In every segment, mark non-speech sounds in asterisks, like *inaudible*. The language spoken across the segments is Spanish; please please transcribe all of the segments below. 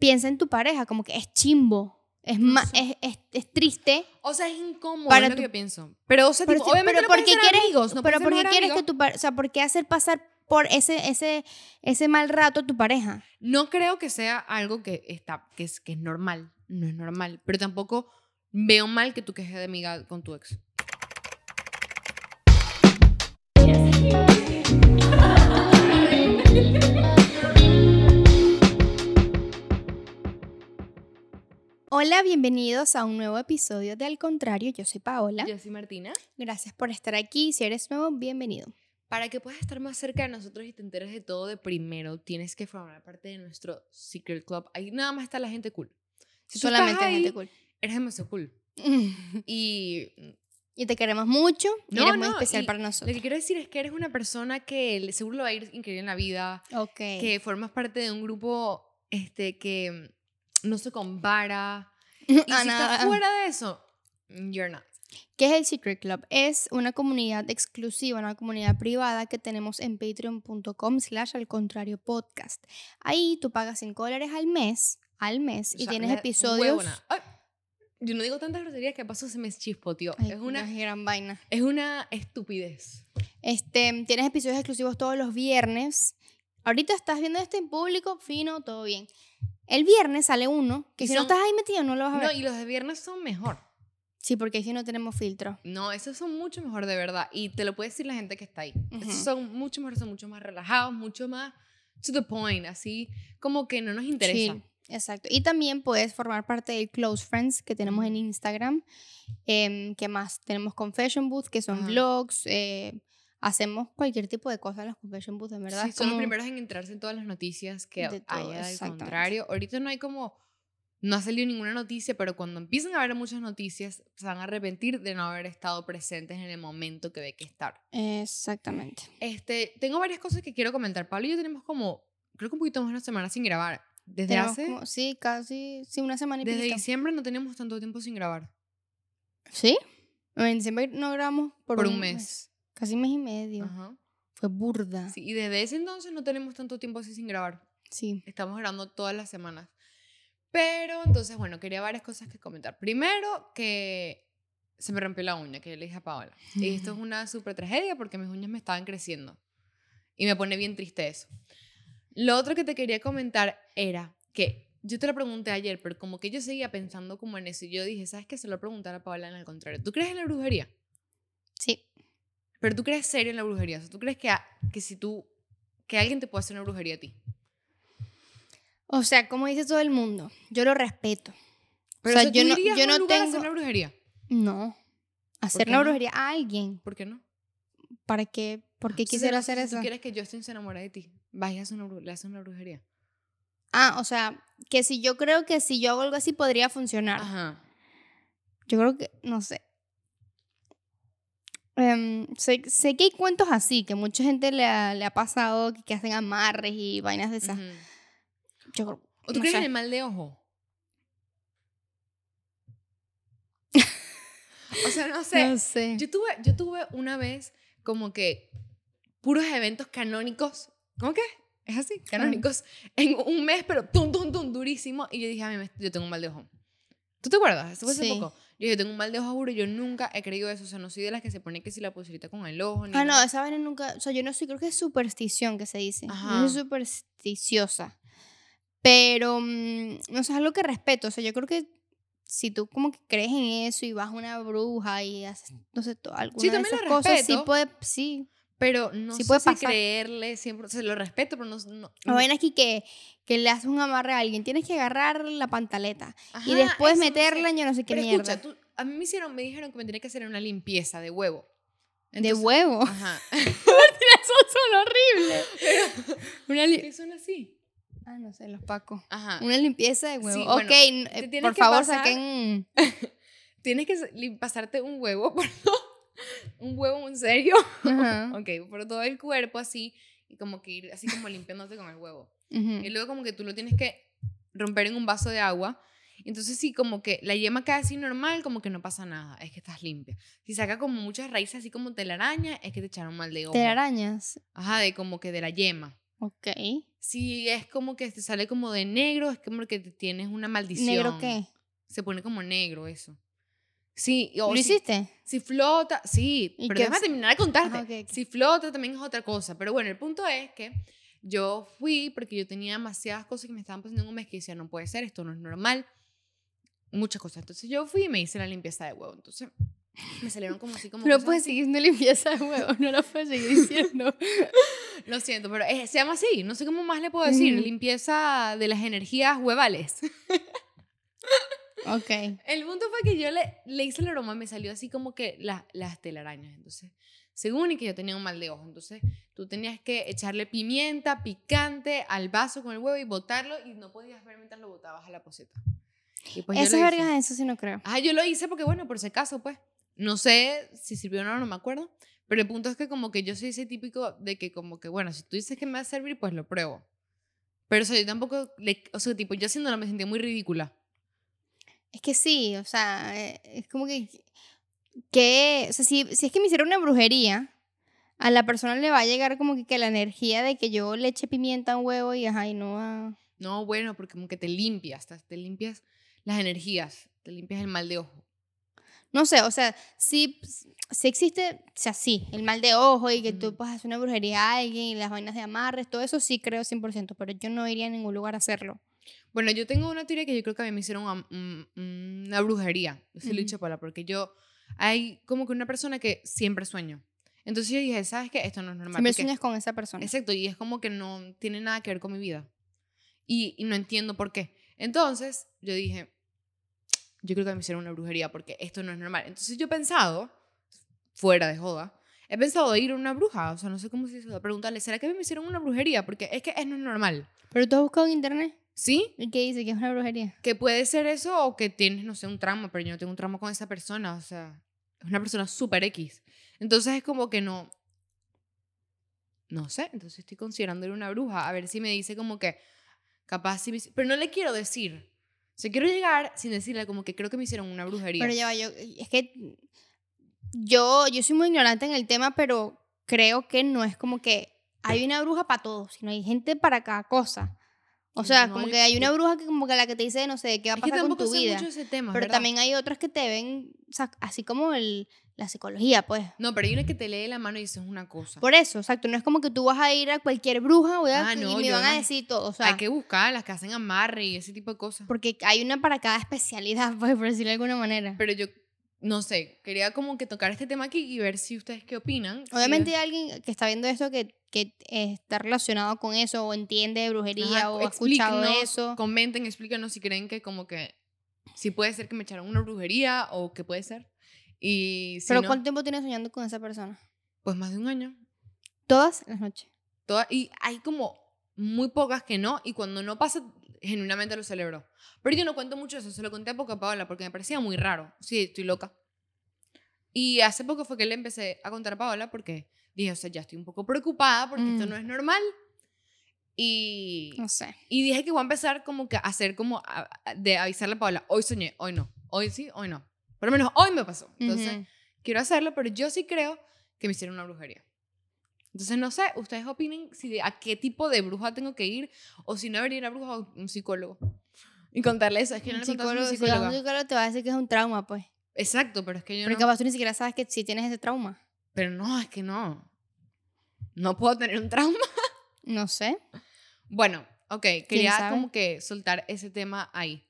piensa en tu pareja, como que es chimbo. Es, ma- es, es, es triste. O sea, es incómodo, Para es lo tu- que yo pienso. Pero, o sea, Pero, tipo, sí, obviamente pero no ¿por pueden qué ser quieres, amigos, no pero pueden ¿por ser qué mejor quieres que tu pareja, o sea, por qué hacer pasar por ese, ese, ese mal rato a tu pareja? No creo que sea algo que, está, que, es, que es normal. No es normal. Pero tampoco veo mal que tú quejes de amiga con tu ex. *laughs* Hola, bienvenidos a un nuevo episodio de Al Contrario, yo soy Paola. Yo soy Martina. Gracias por estar aquí, si eres nuevo, bienvenido. Para que puedas estar más cerca de nosotros y te enteres de todo de primero, tienes que formar parte de nuestro Secret Club. Ahí nada más está la gente cool. Si Solamente ahí, gente cool. Eres demasiado cool. *laughs* Y Y te queremos mucho y No, eres muy no, especial y para lo nosotros. que quiero decir es que eres una persona que seguro lo va a ir increíble en la vida, Ok. que formas parte de un grupo este, que no se compara. *laughs* Y si estás fuera de eso, you're not. ¿Qué es el Secret Club? Es una comunidad exclusiva, una comunidad privada que tenemos en patreon.com slash al contrario podcast. Ahí tú pagas 5 dólares al mes, al mes, O y sea, tienes una episodios... Ay, yo no digo tantas groserías que pasó se me chispoteó. Es, una, qué gran vaina. es una estupidez. Este, tienes episodios exclusivos todos los viernes. Ahorita estás viendo este en público, fino, todo bien. El viernes sale uno, que si no son- estás ahí metido no lo vas a ver. No, y los de viernes son mejor. Sí, porque ahí sí no tenemos filtro. No, esos son mucho mejor de verdad. Y te lo puede decir la gente que está ahí. Ujú. Esos son mucho mejor, son mucho más relajados, mucho más to the point, así como que no nos interesa. Chill, Exacto. Y también puedes formar parte del Close Friends que tenemos en. Instagram. ¿Qué más? Tenemos Confession Booth, que son Ajá. vlogs. eh, hacemos cualquier tipo de cosas en los Confession Booth, en verdad. Sí, son los como- primeros en enterarse en todas las noticias que De todo, haya al contrario. Ahorita no hay como, no ha salido ninguna noticia, pero cuando empiezan a haber muchas noticias, se van a arrepentir de no haber estado presentes en el momento que ve que estar. Exactamente. Este, tengo varias cosas que quiero comentar. Pablo y yo tenemos como, creo que un poquito más de una semana sin grabar. Desde Tenemos hace, como- sí, casi, sí, una semana y desde piquito. diciembre no tenemos tanto tiempo sin grabar. ¿Sí? En diciembre no grabamos por, Por, un mes. Casi mes y medio. Ajá. Fue burda. Sí, y desde ese entonces no tenemos tanto tiempo así sin grabar. Sí. Estamos grabando todas las semanas. Pero entonces, bueno, quería varias cosas que comentar. Primero, que se me rompió la uña, que yo le dije a Paola. Y esto es *laughs* una súper tragedia porque mis uñas me estaban creciendo. Y me pone bien triste eso. Lo otro que te quería comentar era que yo te lo pregunté ayer, pero como que yo seguía pensando como en eso. Y yo dije, ¿sabes qué? Se lo preguntar a Paola en el contrario. ¿Tú crees en la brujería? Sí. Pero tú crees serio en la brujería. O sea, ¿tú crees que, a- que si tú, que alguien te puede hacer una brujería a ti? O sea, como dice todo el mundo, yo lo respeto. Pero o sea, yo ¿tú no, yo no a hacer tengo... una brujería? No. Hacer una no? brujería a alguien. ¿Por qué no? ¿Para qué? ¿Por qué quisiera hacer si eso? tú quieres que Justin se enamore de ti, vayas a hacer una, le haces una brujería. Ah, o sea, que si yo creo que si yo hago algo así podría funcionar. Ajá. Yo creo que, no sé. Em, sé, sé que hay cuentos así, que mucha gente le ha, le ha pasado, que, que hacen amarres y vainas de esas. ujú. Yo creo- ¿O tú crees en el mal de ojo? *laughs* o sea, no sé. No sé. Yo tuve, yo tuve una vez como que puros eventos canónicos. ¿Cómo que? Es así, canónicos. En un mes, pero tum, tum, tum, durísimo. Y yo dije, a mí me- yo tengo un mal de ojo. ¿Tú te acuerdas? Eso fue hace Sí. poco. Yo dije, tengo un mal de ojo, juro. Yo nunca he creído eso. O sea, no soy de las que se pone que si la pulserita con el ojo. Ni Ah, no, nada. esa vaina nunca. O sea, yo no sé, creo que es superstición que se dice. Ajá. Yo soy supersticiosa. Pero, mm, no sé, es algo que respeto. O sea, yo creo que si tú como que crees en eso y vas a una bruja y haces, no sé, to- alguna de también lo esas cosas, sí respeto. puede, sí. Pero no Sí sé puede si pasar. creerle siempre. O sea, lo respeto, pero no. no La vaina aquí que, que le haces un amarre a alguien, tienes que agarrar la pantaleta y Ajá, después eso, no meterla sé. en yo no sé qué Pero mierda. escucha, tú, a mí me hicieron, me dijeron que me tenía que hacer una limpieza de huevo. de Entonces- huevo. Ajá. *laughs* Eso son horribles. Una ¿Qué son así? ah, no sé, los pacos. Ajá. Una limpieza de huevo. Sí, ok, bueno, eh, por favor, pasar- saquen. *laughs* Tienes que pasarte un huevo, *laughs* perdón. Un huevo, en serio. Ajá. ok, por todo el cuerpo así. Y como que ir así como limpiándote con el huevo. Ujú. Y luego como que tú lo tienes que romper en un vaso de agua. Entonces sí, como que la yema cae así normal, como que no pasa nada, es que estás limpia. Si saca como muchas raíces así como telaraña, es que te echaron mal de ojo. Telarañas. Ajá, de como que de la yema. Ok. Si es como que te sale como de negro, es como que tienes una maldición. ¿Negro qué? Se pone como negro eso. Sí, o ¿Lo si- hiciste? Si flota, sí, ¿Y pero déjame es? terminar de contarte. Ajá, ok. Si flota también es otra cosa. Pero bueno, el punto es que yo fui porque yo tenía demasiadas cosas que me estaban pasando en un mes que decía, no puede ser, esto no es normal. Muchas cosas. Entonces yo fui y me hice la limpieza de huevo. Entonces me salieron como así como Pero cosas puedes seguir siendo limpieza de huevo, no lo puedes seguir *laughs* diciendo. Lo siento, pero eh, se llama así. No sé cómo más le puedo decir. Ujú. Limpieza de las energías huevales. ok. El punto fue que yo le, le hice el aroma, me salió así como que la- las telarañas. Entonces, según y que yo tenía un mal de ojo. Entonces, tú tenías que echarle pimienta, picante al vaso con el huevo y botarlo y no podías ver mientras lo botabas a la poseta. Pues Esas vergas, eso sí no creo. Ah, yo lo hice porque, bueno, por si acaso, pues. No sé si sirvió o no, no me acuerdo. Pero el punto es que como que yo soy ese típico de que como que, bueno, si tú dices que me va a servir, pues lo pruebo. Pero o sea, yo tampoco, le, o sea, tipo, yo haciéndolo me sentía muy ridícula. Es que sí, o sea, eh, es como que. que o sea, si, si es que me hiciera una brujería, a la persona le va a llegar como que, que la energía de que yo le eche pimienta a un huevo y ajá, y no va. No, bueno, porque como que te limpias, te limpias las energías, te limpias el mal de ojo. No sé, o sea, sí, sí existe, o sea, sí, el mal de ojo y que tú Ujú. puedes hacer una brujería a alguien y las vainas de amarres, todo eso sí creo 100%, pero yo no iría a ningún lugar a hacerlo. Bueno, yo tengo una teoría que yo creo que a mí me hicieron una, un- una brujería. Yo se lo he Ujú. dicho a Paula, porque yo, hay como que una persona que siempre sueño. Entonces yo dije, ¿sabes qué? Esto no es normal. Siempre porque- sueñas con esa persona. Exacto, y es como que no tiene nada que ver con mi vida. Y, y no entiendo por qué. Entonces, yo dije, yo creo que me hicieron una brujería porque esto no es normal. Entonces, yo he pensado, fuera de joda, he pensado ir a una bruja, o sea, no sé cómo se dice, preguntarle, ¿será que me hicieron una brujería? Porque es que es no es normal. Pero tú has buscado en internet ¿Sí? y qué dice que es una brujería. Que puede ser eso o que tienes, no sé, un trauma, pero yo no tengo un trauma con esa persona, o sea, es una persona súper X. Entonces es como que no, no sé, entonces estoy considerando ir a una bruja, a ver si me dice como que, capaz si me pero no le quiero decir. O sea, quiero llegar sin decirle como que creo que me hicieron una brujería. Pero ya va, yo, es que yo, yo soy muy ignorante en el tema, pero creo que no es como que hay una bruja para todo, sino hay gente para cada cosa. O sea, No, como que hay una bruja que como que la que te dice, no sé, qué va a pasar con tu vida. mucho ese tema, Pero ¿verdad? también hay otras que te ven, o sea, así como el, la psicología, pues. No, pero hay una que te lee la mano y dices una cosa. Por eso, exacto. No es como que tú vas a ir a cualquier bruja voy a- Ah, y no, me yo van a no. decir todo. O sea, hay que buscar las que hacen amarre y ese tipo de cosas. porque hay una para cada especialidad, *laughs* pues, por decirlo de alguna manera. Pero yo, no sé, quería como que tocar este tema aquí y ver si ustedes qué opinan. Obviamente hay alguien que está viendo esto que, que está relacionado con eso o entiende de brujería Ajá, o ha escuchado explíquenos, eso. Comenten, explícanos si creen que como que si puede ser que me echaron una brujería o qué puede ser. Y si Pero no, ¿cuánto tiempo tienes soñando con esa persona? pues más de un año. Todas las noches. Toda- y hay como muy pocas que no y cuando no pasa genuinamente lo celebro. Pero yo no cuento mucho eso, se lo conté a poco a Paola porque me parecía muy raro. Sí, estoy loca. Y hace poco fue que le empecé a contar a Paola porque dije, o sea, ya estoy un poco preocupada porque esto Mm. no es normal. Y, No sé. y dije que voy a empezar como que a hacer como a- a- de avisarle a Paola, hoy soñé, hoy no, hoy sí, hoy no. Por lo menos hoy me pasó. Entonces, Ujú. quiero hacerlo, pero yo sí creo que me hicieron una brujería. Entonces, no sé, ustedes opinen si a qué tipo de bruja tengo que ir o si no debería ir a bruja o un psicólogo. Y contarle eso, es que no Un contado a psicólogo, si un psicólogo te va a decir que es un trauma, pues. Exacto, pero es que yo Pero no. capaz tú ni siquiera sabes que si tienes ese trauma. Pero no, es que no. No puedo tener un trauma. No sé. Bueno, ok, quería como que soltar ese tema ahí.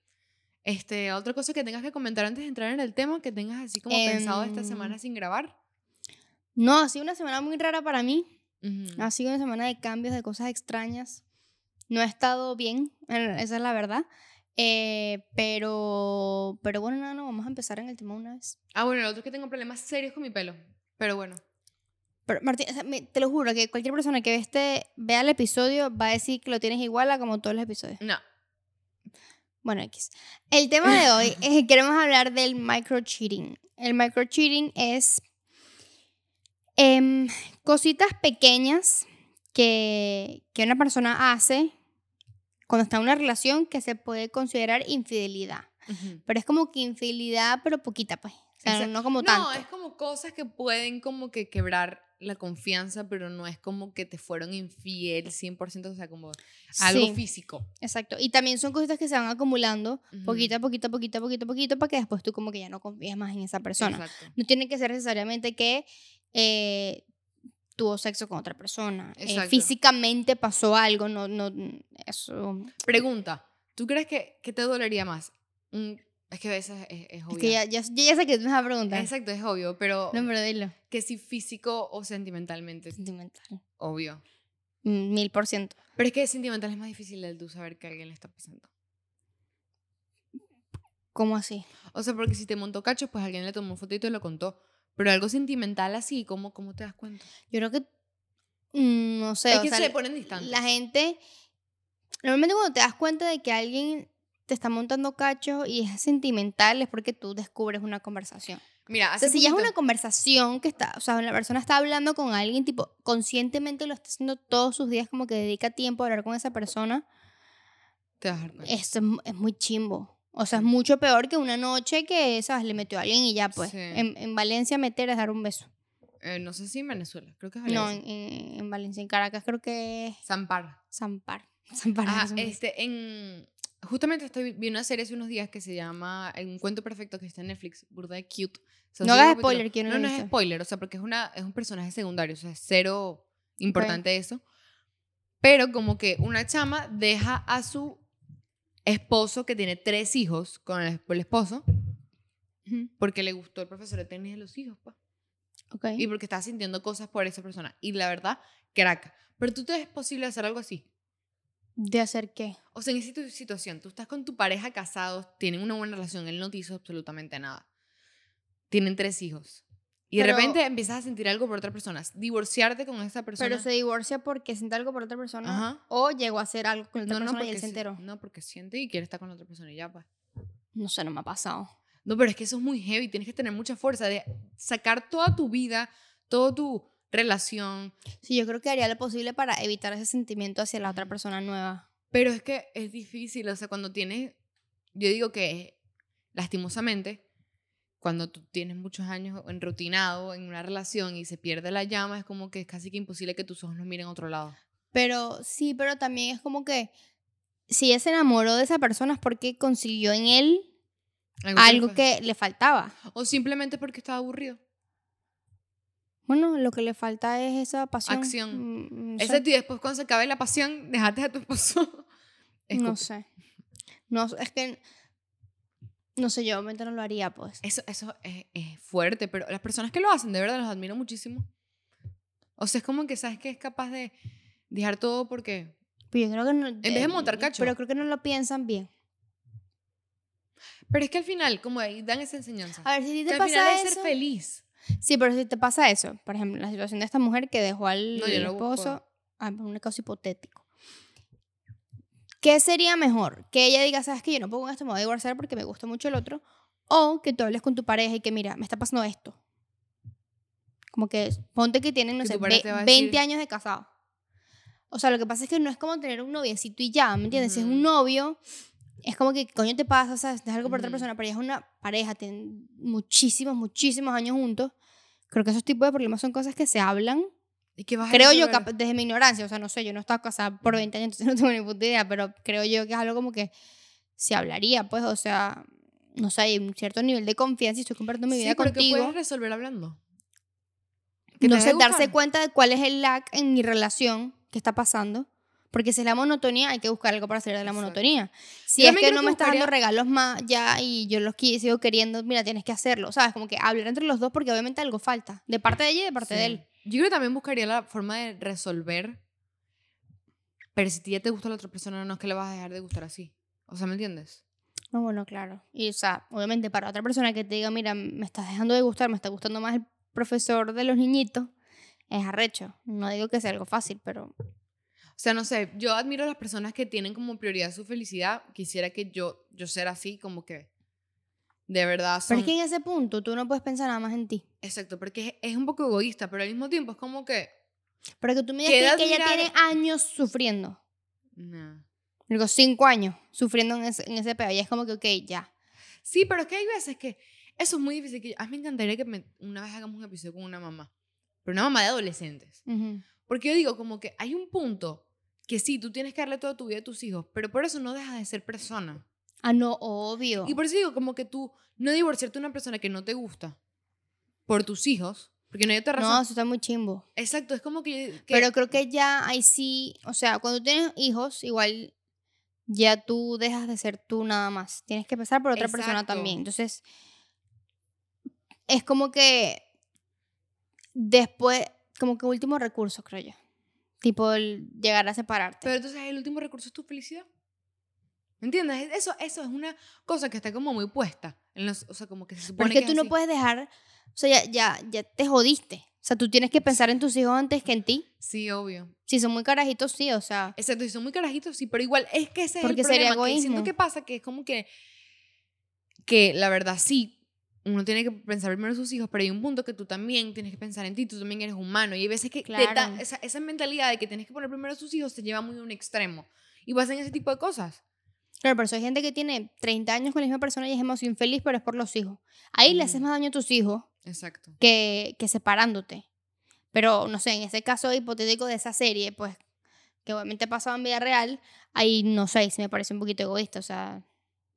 Este, otra cosa que tengas que comentar antes de entrar en el tema, que tengas así como pensado esta Em, semana sin grabar. No, ha sido una semana muy rara para mí. Ujú. Ha sido una semana de cambios, de cosas extrañas. No he estado bien, eh, esa es la verdad. Eh, pero, pero bueno, no, no, vamos a empezar en el tema una vez. Ah, bueno, el otro es que tengo problemas serios con mi pelo. Pero bueno. Pero, Martín, o sea, me- te lo juro que cualquier persona que ve este, vea el episodio va a decir que lo tienes igual a como todos los episodios. No. Bueno, X. El tema de hoy *laughs* es que queremos hablar del microcheating. El microcheating es em, cositas pequeñas que, que una persona hace cuando está en una relación que se puede considerar infidelidad. Ujú. Pero es como que infidelidad, pero poquita, pues. O sea, no como no, tanto. es como cosas que pueden como que quebrar la confianza, pero no es como que te fueron infiel 100%, o sea, como algo Sí, físico. exacto. Y también son cositas que se van acumulando Ujú. poquito a poquito, poquito, poquito, poquito, para que después tú como que ya no confíes más en esa persona. Exacto. No tiene que ser necesariamente que eh, tuvo sexo con otra persona. eh, físicamente pasó algo, no, no, eso. Pregunta, ¿tú crees que, que te dolería más? Un- es que a veces es, es obvio. Es que ya, ya, yo ya sé que me vas a preguntar. Exacto, es obvio, pero No, pero dilo. que si físico o sentimentalmente, Sentimental. obvio. Mm, Mil por ciento. Pero es que sentimental es más difícil el tú saber que alguien le está pasando. ¿Cómo así? O sea, porque si te montó cacho, pues alguien le tomó fotito y lo contó. Pero algo sentimental así, ¿cómo, cómo te das cuenta? Yo creo que. mm, No sé. es o que sea, se ponen distantes. La gente. Normalmente cuando te das cuenta de que alguien te está montando cacho y es sentimental es porque tú descubres una conversación. Mira, O hace sea, si ya es una conversación que está, o sea, la persona está hablando con alguien, tipo, conscientemente lo está haciendo todos sus días, como que dedica tiempo a hablar con esa persona, Te vas a dar cuenta. esto es, es muy chimbo. O sea, es mucho peor que una noche que, ¿sabes? Le metió a alguien y ya, pues. Sí. En, en Valencia meter es dar un beso. Eh, no sé si en Venezuela, creo que es No, Valencia. en, en- en Valencia, en Caracas creo que es Zampar. Zampar. *laughs* Zampar Ajá, es este, en... Justamente estoy, vi una serie hace unos días que se llama Un cuento perfecto que está en Netflix, burda de cute. Son No cinco hagas spoiler, que yo no No, no es spoiler, o sea, porque es, una, es un personaje secundario, o sea, es cero importante eso. Pero como que una chama deja a su esposo que tiene tres hijos con el, el esposo porque le gustó el profesor de tenis de los hijos, pa. Ok. Y porque está sintiendo cosas por esa persona. Y la verdad, crack. Pero tú te es posible hacer algo así. ¿De hacer qué? O sea, en esa situ- situación, tú estás con tu pareja casados, tienen una buena relación, él no te hizo absolutamente nada. Tienen tres hijos. Y de Pero- repente empiezas a sentir algo por otra persona. Divorciarte con esa persona. Pero se divorcia porque siente algo por otra persona Ajá. o llegó a hacer algo con otra no, no, persona y porque él se enteró. no, porque siente y quiere estar con otra persona y ya, pues. No sé, no me ha pasado. No, pero es que eso es muy heavy. Tienes que tener mucha fuerza de sacar toda tu vida, toda tu relación. Sí, yo creo que haría lo posible para evitar ese sentimiento hacia la otra persona nueva. Pero es que es difícil, o sea, cuando tienes, yo digo que lastimosamente, cuando tú tienes muchos años enrutinado en una relación y se pierde la llama, es como que es casi que imposible que tus ojos no miren a otro lado. Pero sí, pero también es como que si ella se enamoró de esa persona es porque consiguió en él algo que le faltaba. O simplemente porque estaba aburrido. Bueno, lo que le falta es esa pasión. Acción. Mm, No Ese sé. tío, después cuando se acabe la pasión, dejaste a tu esposo. *laughs* No Escupe. sé. No, sé, es que no sé, yo obviamente no lo haría, pues. Eso, eso es, es fuerte, pero las personas que lo hacen, de verdad, los admiro muchísimo. O sea, es como que sabes que es capaz de dejar todo porque... Pero yo creo que no. En vez de montar cacho. Pero creo que no lo piensan bien. Pero es que al final, como ahí dan esa enseñanza. A ver, si ti que te al final pasa es eso. ser feliz. Sí, pero si te pasa eso, por ejemplo, la situación de esta mujer que dejó al No, esposo, ah, un caso hipotético. ¿Qué sería mejor? Que ella diga, sabes que yo no puedo con esto, me voy a divorciar porque me gusta mucho el otro. O que tú hables con tu pareja y que, mira, me está pasando esto. Como que ponte que tienen, no sé, tu pareja ve- te va a 20 decir- años de casado. O sea, lo que pasa es que no es como tener un noviecito y ya, ¿me entiendes? Si es un novio, es como que, ¿qué coño te pasa? ¿Sabes? Es algo por otra persona, pero ya es una pareja, tienen muchísimos, muchísimos años juntos. Creo que esos tipos de problemas son cosas que se hablan. ¿Y qué vas a Creo yo, resolver? cap- desde mi ignorancia, o sea, no sé, yo no he estado casada por 20 años, entonces *laughs* no tengo ni puta idea, pero creo yo que es algo como que se hablaría, pues, o sea, no sé, hay un cierto nivel de confianza y estoy compartiendo mi Sí, vida pero que contigo. puedes resolver hablando. Que No sé, darse cuenta de cuál es el lag en mi relación que está pasando. Porque si es la monotonía, hay que buscar algo para salir de la Exacto. monotonía. Si Yo es que no que me estás dando buscaría- regalos más ya y yo los sigo queriendo, mira, tienes que hacerlo. ¿Sabes? Como que hablar entre los dos porque obviamente algo falta. De parte de ella y de parte de Sí. él. Yo creo que también buscaría la forma de resolver. Pero si ya te gusta la otra persona, no es que le vas a dejar de gustar así. O sea, ¿me entiendes? No, bueno, claro. Y, o sea, obviamente para otra persona que te diga, mira, me estás dejando de gustar, me está gustando más el profesor de los niñitos, es arrecho. No digo que sea algo fácil, pero sea, no sé, yo admiro a las personas que tienen como prioridad su felicidad. Quisiera que yo, yo ser así, como que de verdad son... Pero es que en ese punto tú no puedes pensar nada más en ti. Exacto, porque es, es un poco egoísta, pero al mismo tiempo es como que... Pero que tú me digas que, ella tiene años sufriendo. nah. Digo, cinco años sufriendo en ese, en ese pedo. Y es como que, ok, ya. Sí, pero es que hay veces que eso es muy difícil. Que, a mí me encantaría que me- una vez hagamos un episodio con una mamá, pero una mamá de adolescentes. Ujú. Porque yo digo, como que hay un punto que sí, tú tienes que darle toda tu vida a tus hijos, pero por eso no dejas de ser persona. Ah, no, obvio. Y por eso digo, como que tú no divorciarte de una persona que no te gusta por tus hijos, porque no hay otra razón. No, eso está muy chimbo. Exacto, es como que... que- Pero creo que ya ahí sí, o sea, cuando tienes hijos, igual ya tú dejas de ser tú nada más. Tienes que pasar por otra persona también. Entonces, es como que después, como que último recurso, creo yo. Tipo, el llegar a separarte. Pero entonces el último recurso es tu felicidad. ¿Me entiendes? Eso, eso es una cosa que está como muy puesta. En los, o sea, como que se supone es que tú no así. puedes dejar, o sea, ya, ya, ya te jodiste. O sea, tú tienes que pensar en tus hijos antes que en ti. Sí, obvio. Si son muy carajitos, sí, o sea. Exacto, y son muy carajitos, sí, pero igual es que ese es Porque el sería problema. que siento egoísmo. que pasa que es como que, que la verdad sí, uno tiene que pensar primero en sus hijos, pero hay un punto que tú también tienes que pensar en ti, tú también eres humano. Y hay veces que te da- Claro. esa, esa mentalidad de que tienes que poner primero a sus hijos se lleva muy a un extremo. Y pasan ese tipo de cosas. Claro, pero eso hay gente que tiene 30 años con la misma persona y es demasiado infeliz, pero es por los hijos. Ahí le haces Ujú. más daño a tus hijos Exacto. que, que separándote. Pero, no sé, en ese caso hipotético de esa serie, pues, que obviamente ha pasado en vida real, ahí no sé, si me parece un poquito egoísta. O sea,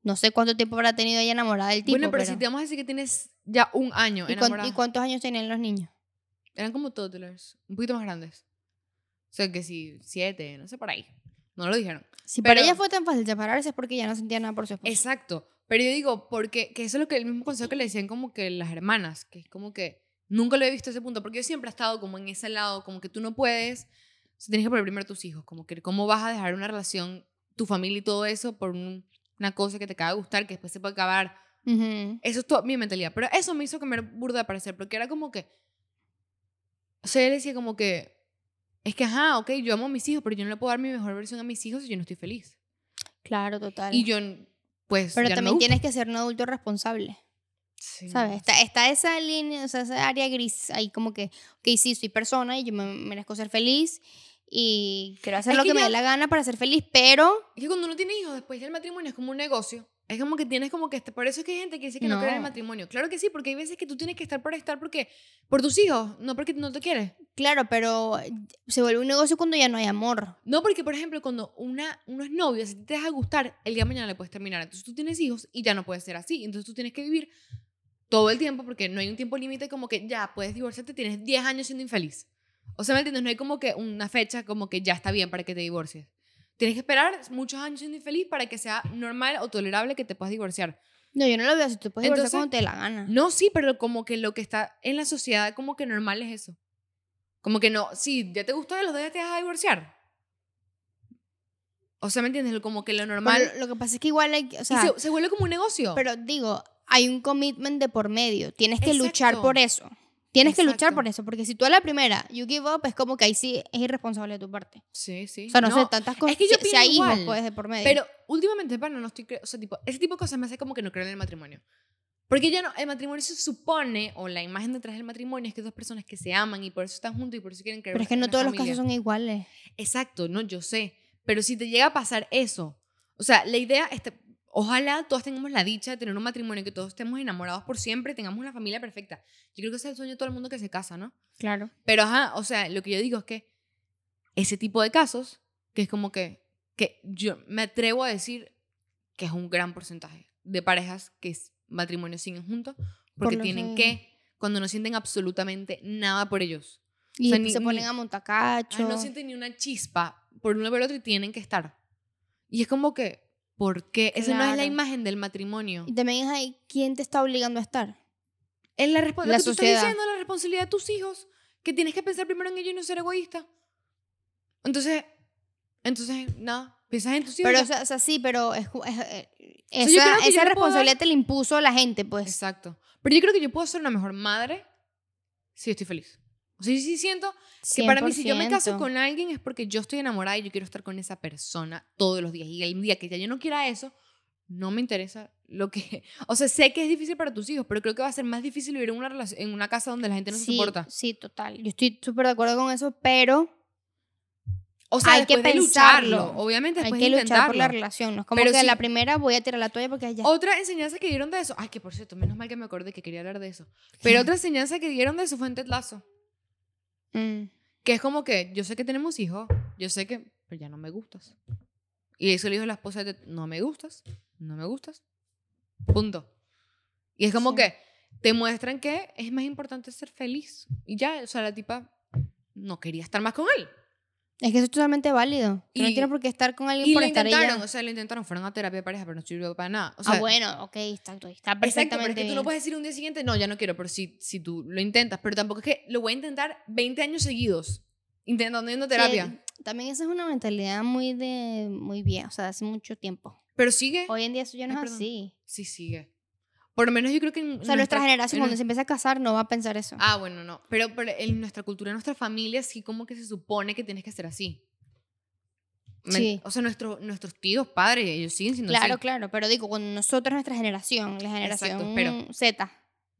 no sé cuánto tiempo habrá tenido ella enamorada del tipo. bueno, pero, si te vamos a decir que tienes ya un año ¿Y, enamorada. ¿Y cuántos años tenían los niños? Eran como toddlers, un poquito más grandes. O sea, que si siete, no sé, por ahí. No lo dijeron. Si para Pero- ella fue tan fácil separarse es porque ya no sentía nada por su esposo. Exacto. Pero yo digo, porque que eso es lo que el mismo consejo que le decían como que las hermanas, que es como que nunca lo he visto ese punto, porque yo siempre he estado como en ese lado, como que tú no puedes, o sea, tienes que poner primero a tus hijos, como que cómo vas a dejar una relación, tu familia y todo eso por un- una cosa que te acaba de gustar, que después se puede acabar. Eso es toda mi mentalidad. Pero eso me hizo cambiar burda de parecer, porque era como que, o sea, él decía como que, es que, ajá, ok, yo amo a mis hijos, pero yo no le puedo dar mi mejor versión a mis hijos si yo no estoy feliz. Claro, total. Y yo, pues, pero no también tienes que ser un adulto responsable. Sí, ¿Sabes? Está, está esa línea, o sea, esa área gris ahí como que, ok, sí, soy persona y yo me merezco ser feliz y quiero hacer Es lo que que, me dé la gana para ser feliz, pero Es que cuando uno tiene hijos, después del matrimonio es como un negocio. Es como que tienes como que... Por eso es que hay gente que dice que no, cree en el No. matrimonio. Claro que sí, porque hay veces que tú tienes que estar por estar porque... Por tus hijos, no porque no te quieres. claro, pero se vuelve un negocio cuando ya no hay amor. No porque, por ejemplo, cuando una, uno es novio, si te deja gustar, el día de mañana le puedes terminar. Entonces tú tienes hijos y ya no puedes ser así. Entonces tú tienes que vivir todo el tiempo porque no hay un tiempo límite como que ya puedes divorciarte, tienes 10 años siendo infeliz. O sea, ¿me entiendes? No hay como que una fecha como que ya está bien para que te divorcies. Tienes que esperar muchos años siendo infeliz para que sea normal o tolerable que te puedas divorciar. No, yo no lo veo así, tú puedes divorciar Entonces- cuando te dé la gana. No, sí, pero como que lo que está en la sociedad, como que normal es eso. Como que no, sí, ya te gustó de los dos días te vas a divorciar. O sea, ¿me entiendes? Como que lo normal. lo, lo que pasa es que igual hay, o sea, se, se vuelve como un negocio. pero digo, hay un commitment de por medio, tienes que luchar por eso. Tienes que luchar Exacto. por eso, porque si tú a la primera, you give up, es como que ahí sí es irresponsable de tu parte. sí, sí. O sea, no, sé, tantas cosas. es que yo si, si hay hijos, igual, pues, de por medio. Pero últimamente, para no estoy. O sea, tipo, ese tipo de cosas me hace como que no creo en el matrimonio. Porque ya no, el matrimonio se supone, o la imagen detrás del matrimonio es que dos personas que se aman y por eso están juntos y por eso quieren creer Pero es que no todos los casos son iguales. Exacto, no, yo sé. Pero si te llega a pasar eso, o sea, la idea, este, ojalá todos tengamos la dicha de tener un matrimonio, que todos estemos enamorados por siempre, tengamos una familia perfecta. Yo creo que ese es el sueño de todo el mundo que se casa, ¿no? Claro. Pero, ajá, o sea, lo que yo digo es que ese tipo de casos, que es como que, que yo me atrevo a decir que es un gran porcentaje de parejas que es matrimonio siguen juntos porque tienen que, cuando no sienten absolutamente nada por ellos. Y O sea, ni- se ponen ni- a montacacho. Ay, no sienten ni una chispa por uno por el otro y tienen que estar. Y es como que, ¿por qué? Esa no es la Claro. imagen del matrimonio. Y también es ahí, ¿quién te está obligando a estar? Es la, respo- lo La que tú estás sociedad. diciendo, la responsabilidad de tus hijos, que tienes que pensar primero en ellos y no ser egoísta. Entonces, entonces, nada, piensas en tus hijos. Pero, o sea, o sea, sí, pero es, es- eh, sea, yo esa, esa responsabilidad dar- te la impuso la gente, pues. Exacto. Pero yo creo que yo puedo ser una mejor madre si estoy feliz. O sea, yo sí siento que para mí, si yo me caso 100%. con alguien es porque yo estoy enamorada y yo quiero estar con esa persona todos los días. Y el día que ya yo no quiera eso, no me interesa lo que... *laughs* O sea, sé que es difícil para tus hijos, pero creo que va a ser más difícil vivir en una, relación, en una casa donde la gente no se sí, soporta. Sí, total. Yo estoy súper de acuerdo con eso, pero O sea, hay que pensarlo. lucharlo. Obviamente Hay que de luchar por la relación. No es como Pero que sí- la primera voy a tirar la toalla porque ya. Otra enseñanza que dieron de eso, ay, que por cierto, menos mal que me acordé que quería hablar de eso. Pero *laughs* otra enseñanza que dieron de eso fue en Ted Lasso. Mm. Que es como que yo sé que tenemos hijos, yo sé que, pero ya no me gustas. Y eso le dijo la esposa de no me gustas, no me gustas. Punto. Y es como Sí. que te muestran que es más importante ser feliz. Y ya, o sea, la tipa no quería estar más con él. Es que eso es totalmente válido. Tú no Y- tienes por qué estar con alguien Y por lo estar intentaron, ella. o sea, lo intentaron, fueron a terapia de pareja, pero no sirvió para nada. O sea, ah, bueno, ok, está, está Exacto, perfectamente pero es que tú no bien. puedes decir un día siguiente, no, ya no quiero, pero si, si tú lo intentas, pero tampoco es que lo voy a intentar 20 años seguidos, intentando yendo a Sí, terapia. también esa es una mentalidad muy de muy vieja, o sea, hace mucho tiempo. Pero sigue, Hoy en día eso ya no Ay, es perdón. así. sí sigue. Por lo menos yo creo que en O sea, nuestra generación en cuando nues- se empieza a casar no va a pensar eso. Ah, bueno, no, pero, pero en nuestra cultura, en nuestra familia, sí como que se supone que tienes que ser así. Sí. O sea, nuestro, nuestros tíos, padres, ellos siguen siendo claro, así. claro, pero digo, cuando nosotros, nuestra generación, la generación Exacto, pero- Z.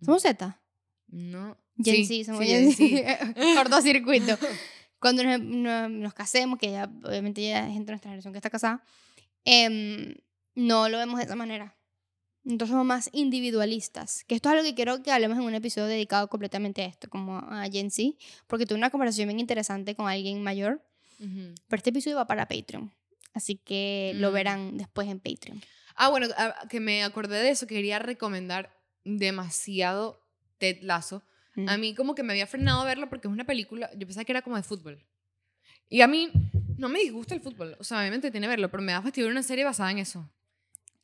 ¿Somos Z? No. Gen sí, Z, somos sí, Gen sí. Z. *laughs* Cortocircuito. *laughs* Cuando nos, nos- nos casemos, que ya obviamente ya hay gente de nuestra generación que está casada, em, no lo vemos de esa manera. Entonces somos más individualistas. Que esto es algo que quiero que hablemos en un episodio dedicado completamente a esto, como a Gen Z, porque tuve una conversación bien interesante con alguien mayor, Ujú. pero este episodio va para Patreon. Así que lo Mm. verán después en Patreon. Ah, bueno, a- que me acordé de eso, quería recomendar demasiado Ted Lasso. Mm. A mí como que me había frenado a verlo porque es una película, yo pensaba que era como de fútbol. Y a mí no me disgusta el fútbol, o sea, obviamente tiene verlo, pero me da fastidio una serie basada en eso.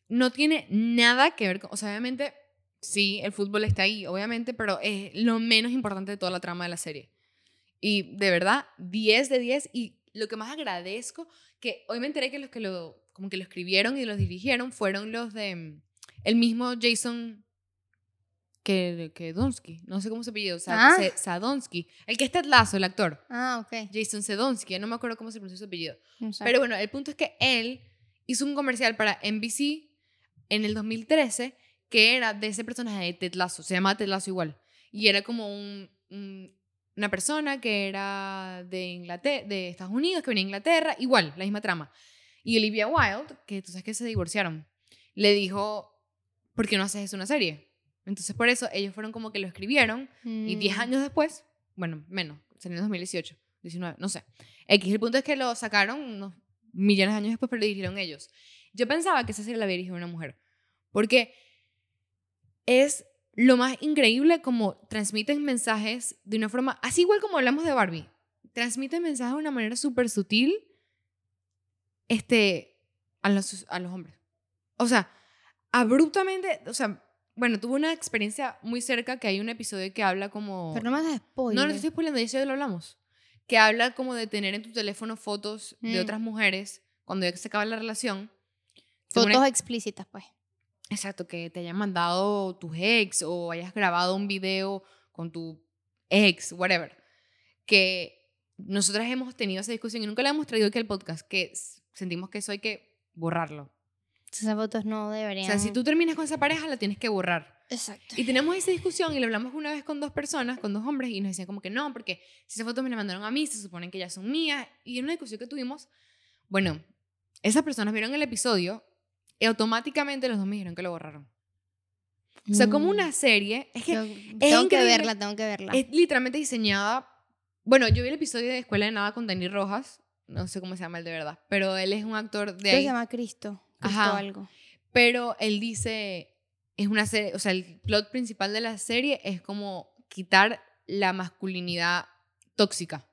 No tiene nada que ver con, o sea, obviamente sí, el fútbol está ahí, obviamente, pero es lo menos importante de toda la trama de la serie. Y de verdad, 10 de 10 y lo que más agradezco, que hoy me enteré que los que lo, como que lo escribieron y los dirigieron fueron los de mm, el mismo Jason que, que Donsky, no sé cómo se sea, Ah. Sadonsky, el que es Ted Lasso, el actor. Ah, ok. Jason Sedonsky, no me acuerdo cómo se pronuncia su apellido. Sé. Pero bueno, el punto es que él hizo un comercial para NBC en el 2013 que era de ese personaje de Ted Lasso, se llama Ted Lasso igual. Y era como un, un- una persona que era de Inglaterra, de Estados Unidos, que venía a Inglaterra, igual, la misma trama. Y Olivia Wilde, que tú sabes que se divorciaron, le dijo, ¿por qué no haces eso una serie? Entonces por eso ellos fueron como que lo escribieron y 10 Mm. años después, bueno, menos, salió en 2018, 19, no sé. X, el punto es que lo sacaron unos millones de años después, pero lo dirigieron ellos. Yo pensaba que esa serie la había dirigido una mujer, porque es lo más increíble como transmiten mensajes de una forma, así igual como hablamos de Barbie, transmiten mensajes de una manera súper sutil este, a, los, a los hombres. O sea, abruptamente, o sea, bueno, tuve una experiencia muy cerca que hay un episodio que habla como... Pero no me hagas spoiler. No, no te estoy spoilando, ya de lo hablamos. Que habla como de tener en tu teléfono fotos de Mm. otras mujeres cuando ya se acaba la relación. Fotos explícitas, pues. Exacto, que te hayan mandado tus ex o hayas grabado un video con tu ex, whatever. Que nosotras hemos tenido esa discusión y nunca la hemos traído aquí al podcast, que sentimos que eso hay que borrarlo. Esas fotos no O deberían. sea, si tú terminas con esa pareja, la tienes que borrar. Exacto. Y tenemos esa discusión y lo hablamos una vez con dos personas, con dos hombres, y nos decían como que no, porque si esas fotos me las mandaron a mí, se suponen que ya son mías. Y en una discusión que tuvimos, bueno, esas personas vieron el episodio y automáticamente los dos me dijeron que lo borraron. O sea, como una serie, es que Tengo, tengo que verla, tengo que verla. es literalmente diseñada. Bueno, yo vi el episodio de Escuela de Nada con Dani Rojas, no sé cómo se llama el de verdad, pero él es un actor de Creo ahí. se llama Cristo. Cristo Ajá. algo. Pero él dice, es una serie, o sea, el plot principal de la serie es como quitar la masculinidad tóxica.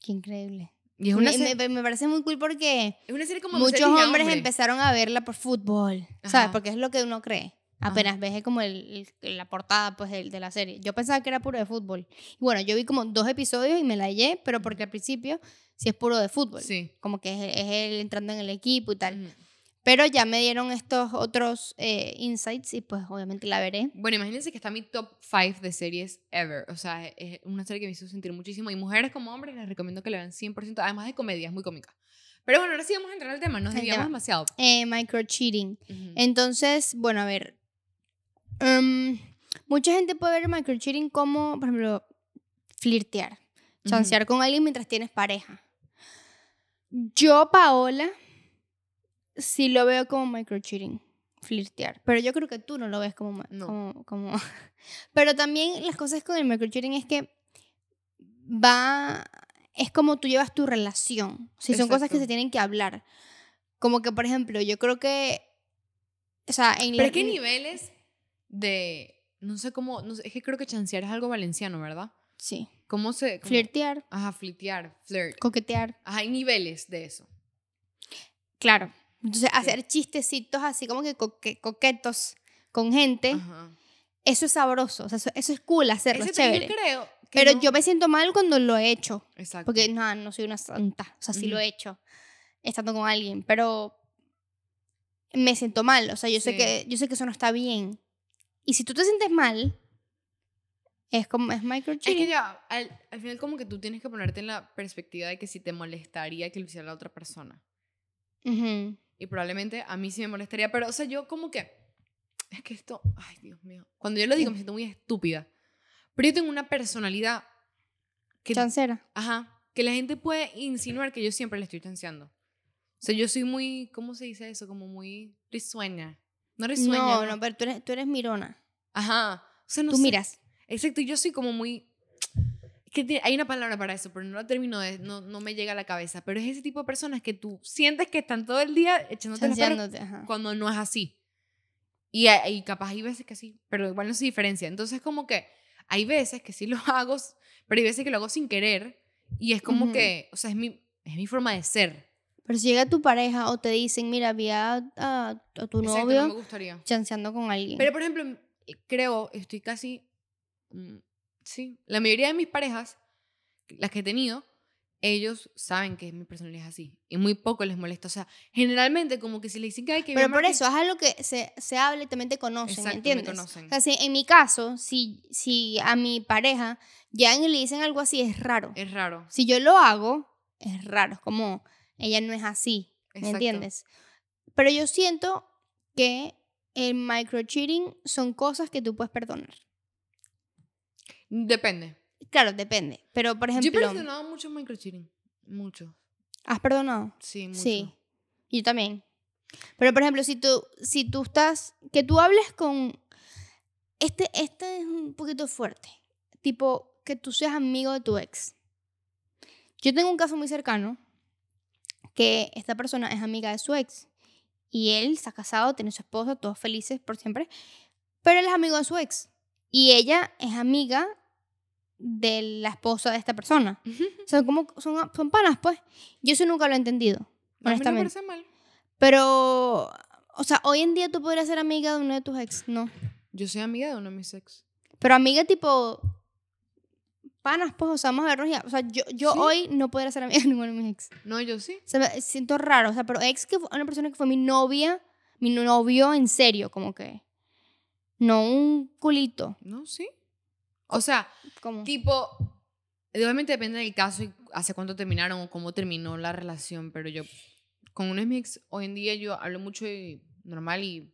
Qué increíble. Y es una, me, me- me parece muy cool porque es una serie como de muchos hombres hombres. empezaron a verla por fútbol, ¿sabes? Ajá. Porque es lo que uno cree. Apenas ves como el, el- la portada pues, del- de, la serie. Yo pensaba que era puro de fútbol. Y bueno, yo vi como dos episodios y me la hallé, pero porque al principio sí es puro de fútbol. Sí. Como que es, es él entrando en el equipo y tal. Ujú. Pero ya me dieron estos otros eh, insights y pues obviamente la veré. Bueno, imagínense que está mi top 5 de series ever. O sea, es una serie que me hizo sentir muchísimo. Y mujeres como hombres les recomiendo que la vean 100%. Además de comedia, es muy cómica. Pero bueno, ahora sí vamos a entrar al tema. Nos desviamos demasiado. Eh, microcheating. Ujú. Entonces, bueno, a ver. em, mucha gente puede ver el microcheating como, por ejemplo, flirtear, chancear con alguien mientras tienes pareja. Yo, Paola, sí lo veo como microcheating, flirtear. Pero yo creo que tú no lo ves como... No. como, como- *laughs* Pero también las cosas con el microcheating es que va... Es como tú llevas tu relación. Si son cosas que se tienen que hablar. Como que, por ejemplo, yo creo que... O sea, en Pero la- hay niveles de... No sé cómo... No sé, es que creo que chancear es algo valenciano, ¿verdad? Sí. ¿Cómo se...? cómo- Flirtear, Ajá, flirtear, flirt. coquetear. Ajá, hay niveles de eso. Claro. Entonces, hacer chistecitos así como que coque- coquetos con gente, Ajá. eso es sabroso. O sea, eso, eso es cool hacerlo, es chévere. yo creo Pero no- yo me siento mal cuando lo he hecho. Exacto. Porque no, no soy una santa. O sea, sí lo Ujú. he hecho estando con alguien. Pero me siento mal. O sea, yo sé Sí. que yo sé que eso no está bien. Y si tú te sientes mal, es como es Es que ya, al, al final como que tú tienes que ponerte en la perspectiva de que si te molestaría que lo hiciera la otra persona. Ujú. Y probablemente a mí sí me molestaría, pero o sea, yo como que... Es que esto... Ay, Dios mío. Cuando yo lo digo me siento muy estúpida. Pero yo tengo una personalidad que... Chancera. Ajá. Que la gente puede insinuar que yo siempre le estoy chanceando. O sea, yo soy muy... ¿Cómo se dice eso? Como muy risueña. No risueña. No, no, pero tú eres, tú eres mirona. Ajá. O sea, no tú sé. miras. Exacto, yo soy como muy... Que hay una palabra para eso, pero no la termino de... No, no me llega a la cabeza. Pero es ese tipo de personas que tú sientes que están todo el día echándote las perras cuando no es así. Y, y capaz hay veces que sí, pero igual no se diferencia. Entonces como que hay veces que sí lo *laughs* hago, pero hay veces que lo hago sin querer. Y es como Ujú. que, o sea, es mi, es mi forma de ser. Pero si llega tu pareja o te dicen, mira, vi a, a- a tu Exacto, novio no chanceando con alguien. Pero, por ejemplo, creo, estoy casi. Sí, la mayoría de mis parejas, las que he tenido, ellos saben que mi personalidad es así. Y muy poco les molesta. O sea, generalmente, como que si le dicen que hay que. Pero por Martín- eso, es algo que se, se habla y también te conocen, Exacto, me ¿entiendes? conocen. O sea, si, en mi caso, si, si a mi pareja llegan y le dicen algo así, es raro. Es raro. Si yo lo hago, es raro. Es como, ella no es así, ¿me Exacto. entiendes? Pero yo siento que el microcheating son cosas que tú puedes perdonar. Depende. Claro, depende. Pero, por Yo he ejemplo, perdonado mucho microcheating. Mucho. ¿has perdonado? Sí, mucho. Sí, yo también. Pero, por ejemplo, si tú, si tú estás, que tú hables con, este, este es un poquito fuerte, tipo, que tú seas amigo de tu ex. Yo tengo un caso muy cercano, que esta persona es amiga de su ex, y él se ha casado, tiene su esposa, todos felices por siempre, pero él es amigo de su ex, y ella es amiga de la esposa de esta persona. O sea, como son, son panas, pues. Yo eso nunca lo he entendido, A mí no me honestamente. parece mal. Pero, o sea, hoy en día tú podrías ser amiga de uno de tus ex, ¿no? Yo soy amiga de uno de mis ex. Pero amiga tipo panas, pues, o sea, vamos a vernos ya. O sea, yo, yo Sí. hoy no podría ser amiga de ninguno de mis ex. No, yo sí. O sea, me siento raro, o sea, pero ex que fue una persona que fue mi novia, mi novio en serio, como que. No un culito, No, sí. O sea, como. tipo, obviamente depende del caso y hace cuánto terminaron o cómo terminó la relación, pero yo, con mis ex, hoy en día yo hablo mucho y normal y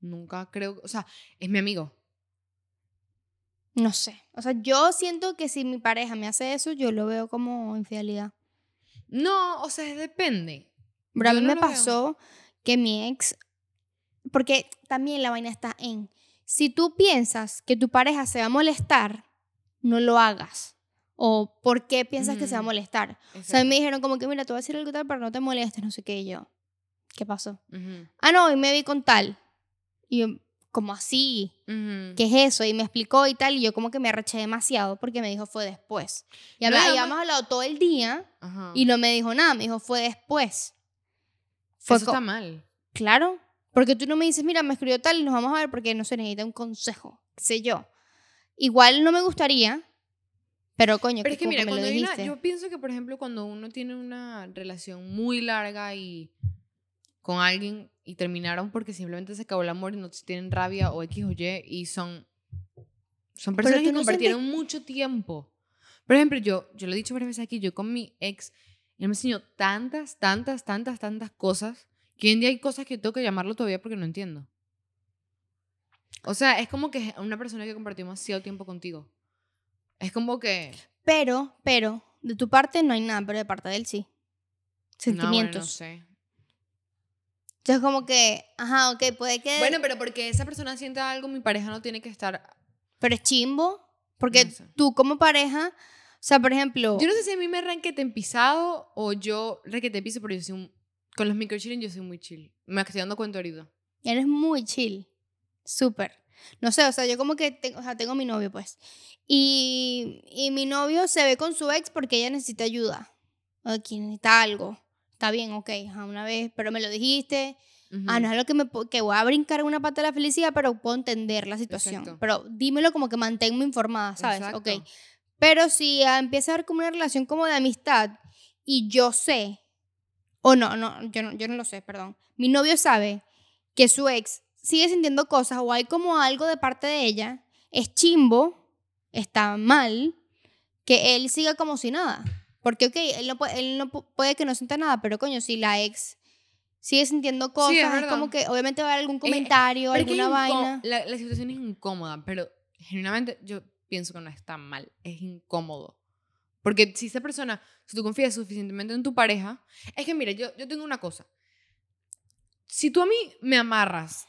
nunca creo, o sea, es mi amigo. No sé. O sea, yo siento que si mi pareja me hace eso, yo lo veo como infidelidad. No, o sea, depende. Pero a mí no me veo. pasó que mi ex, porque también la vaina está en, si tú piensas que tu pareja se va a molestar, no lo hagas. O ¿por qué piensas que se va a Ujú. molestar? O sea, Exacto. me dijeron como que, mira, te voy a decir algo tal, pero no te molestes, no sé qué, y yo. ¿Qué pasó? Ah, no, y me vi con tal. Y yo, como así? ujú. ¿Qué es eso? Y me explicó y tal, y yo como que me arreché demasiado porque me dijo fue después. Y No, habíamos hablado todo el día y no me dijo nada, me dijo fue después. Fue Eso está mal. Claro, porque tú no me dices, mira, me escribió tal y nos vamos a ver porque no se necesita un consejo, sé yo. Igual no me gustaría, pero coño, Pero es que mira, cuando hay una, yo pienso que, por ejemplo, cuando uno tiene una relación muy larga y con alguien y terminaron porque simplemente se acabó el amor y no tienen rabia o X o Y y son, son personas que no compartieron mucho tiempo. Por ejemplo, yo, yo lo he dicho varias veces aquí, yo con mi ex, él me enseñó tantas, tantas, tantas, tantas cosas que hoy en día hay cosas que tengo que llamarlo todavía porque no entiendo. O sea, es como que es una persona que compartió demasiado tiempo contigo. Es como que... Pero, pero, de tu parte no hay nada, pero de parte de él sí. sentimientos. No, bueno, no sé. Entonces como que, ajá, ok, puede que... Bueno, pero porque esa persona sienta algo, mi pareja no tiene que estar... pero es chimbo, porque No sé. tú como pareja, o sea, por ejemplo... Yo no sé si a mí me requete en pisado o yo requete piso, pero yo soy un... Con los microchilling yo soy muy chill. Me estoy dando cuenta ahorita. Eres muy chill. Súper. No sé, o sea, yo como que tengo, o sea, tengo mi novio, pues. Y, y mi novio se ve con su ex porque ella necesita ayuda. Aquí necesita algo. Está bien, ok, ajá, una vez, pero me lo dijiste. Ah, no es algo que, me, que voy a brincar una pata de la felicidad, pero puedo entender la situación. Exacto. Pero dímelo como que manténme informada, ¿sabes? Ok. Exacto. Pero si empieza a haber como una relación como de amistad y yo sé, o no, no, yo no, yo no lo sé, perdón. Mi novio sabe que su ex sigue sintiendo cosas o hay como algo de parte de ella, es chimbo, está mal, que él siga como si nada. Porque, ok, él no puede, él no pu- puede que no sienta nada, pero coño, si la ex sigue sintiendo cosas, es como que obviamente va a haber algún comentario, es alguna vaina. La, la situación es incómoda, pero genuinamente yo pienso que no está mal. Es incómodo. Porque si esa persona, si tú confías suficientemente en tu pareja, es que mira, yo, yo tengo una cosa. Si tú a mí me amarras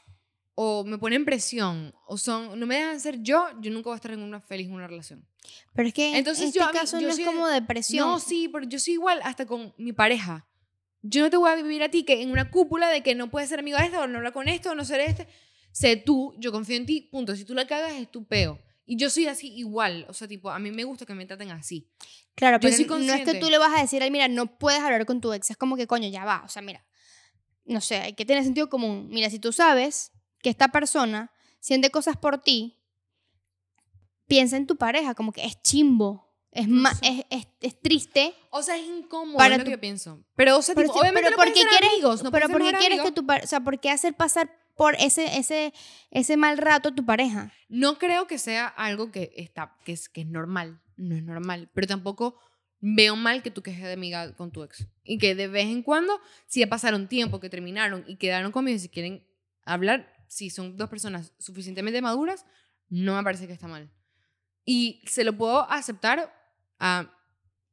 o me ponen presión o son, no me dejan ser yo, yo nunca voy a estar en una feliz en una relación. Pero es que Entonces, en este yo mí- caso yo no soy es como depresión. No, sí, pero yo soy igual hasta con mi pareja. Yo no te voy a vivir a ti que en una cúpula de que no puedes ser amigo de esta o no hablar con esto o no ser este. Sé tú, yo confío en ti, punto. Si tú la cagas es tu peo. Y yo soy así igual. O sea, tipo, a mí me gusta que me traten así. Claro, Yo pero no es que tú le vas a decir, mira, no puedes hablar con tu ex. Es como que, coño, ya va. O sea, mira, no sé, hay que tener sentido común. Mira, si tú sabes que esta persona siente cosas por ti, piensa en tu pareja, como que es chimbo. Es, No sé. es, es, es triste. O sea, es incómodo Para es lo tu- que pienso. Pero, o sea, Pero, tipo, sí, obviamente pero no porque quieres, amigos, no pero porque quieres que amigos. tu pareja, o sea, ¿por qué hacer pasar por ese, ese, ese mal rato tu pareja? No creo que sea algo que, está, que, es, que es normal. No es normal. Pero tampoco veo mal que tú quejes de amiga con tu ex. Y que de vez en cuando, si ya pasaron tiempo, que terminaron y quedaron conmigo, y si quieren hablar, si son dos personas suficientemente maduras, no me parece que está mal. Y se lo puedo aceptar a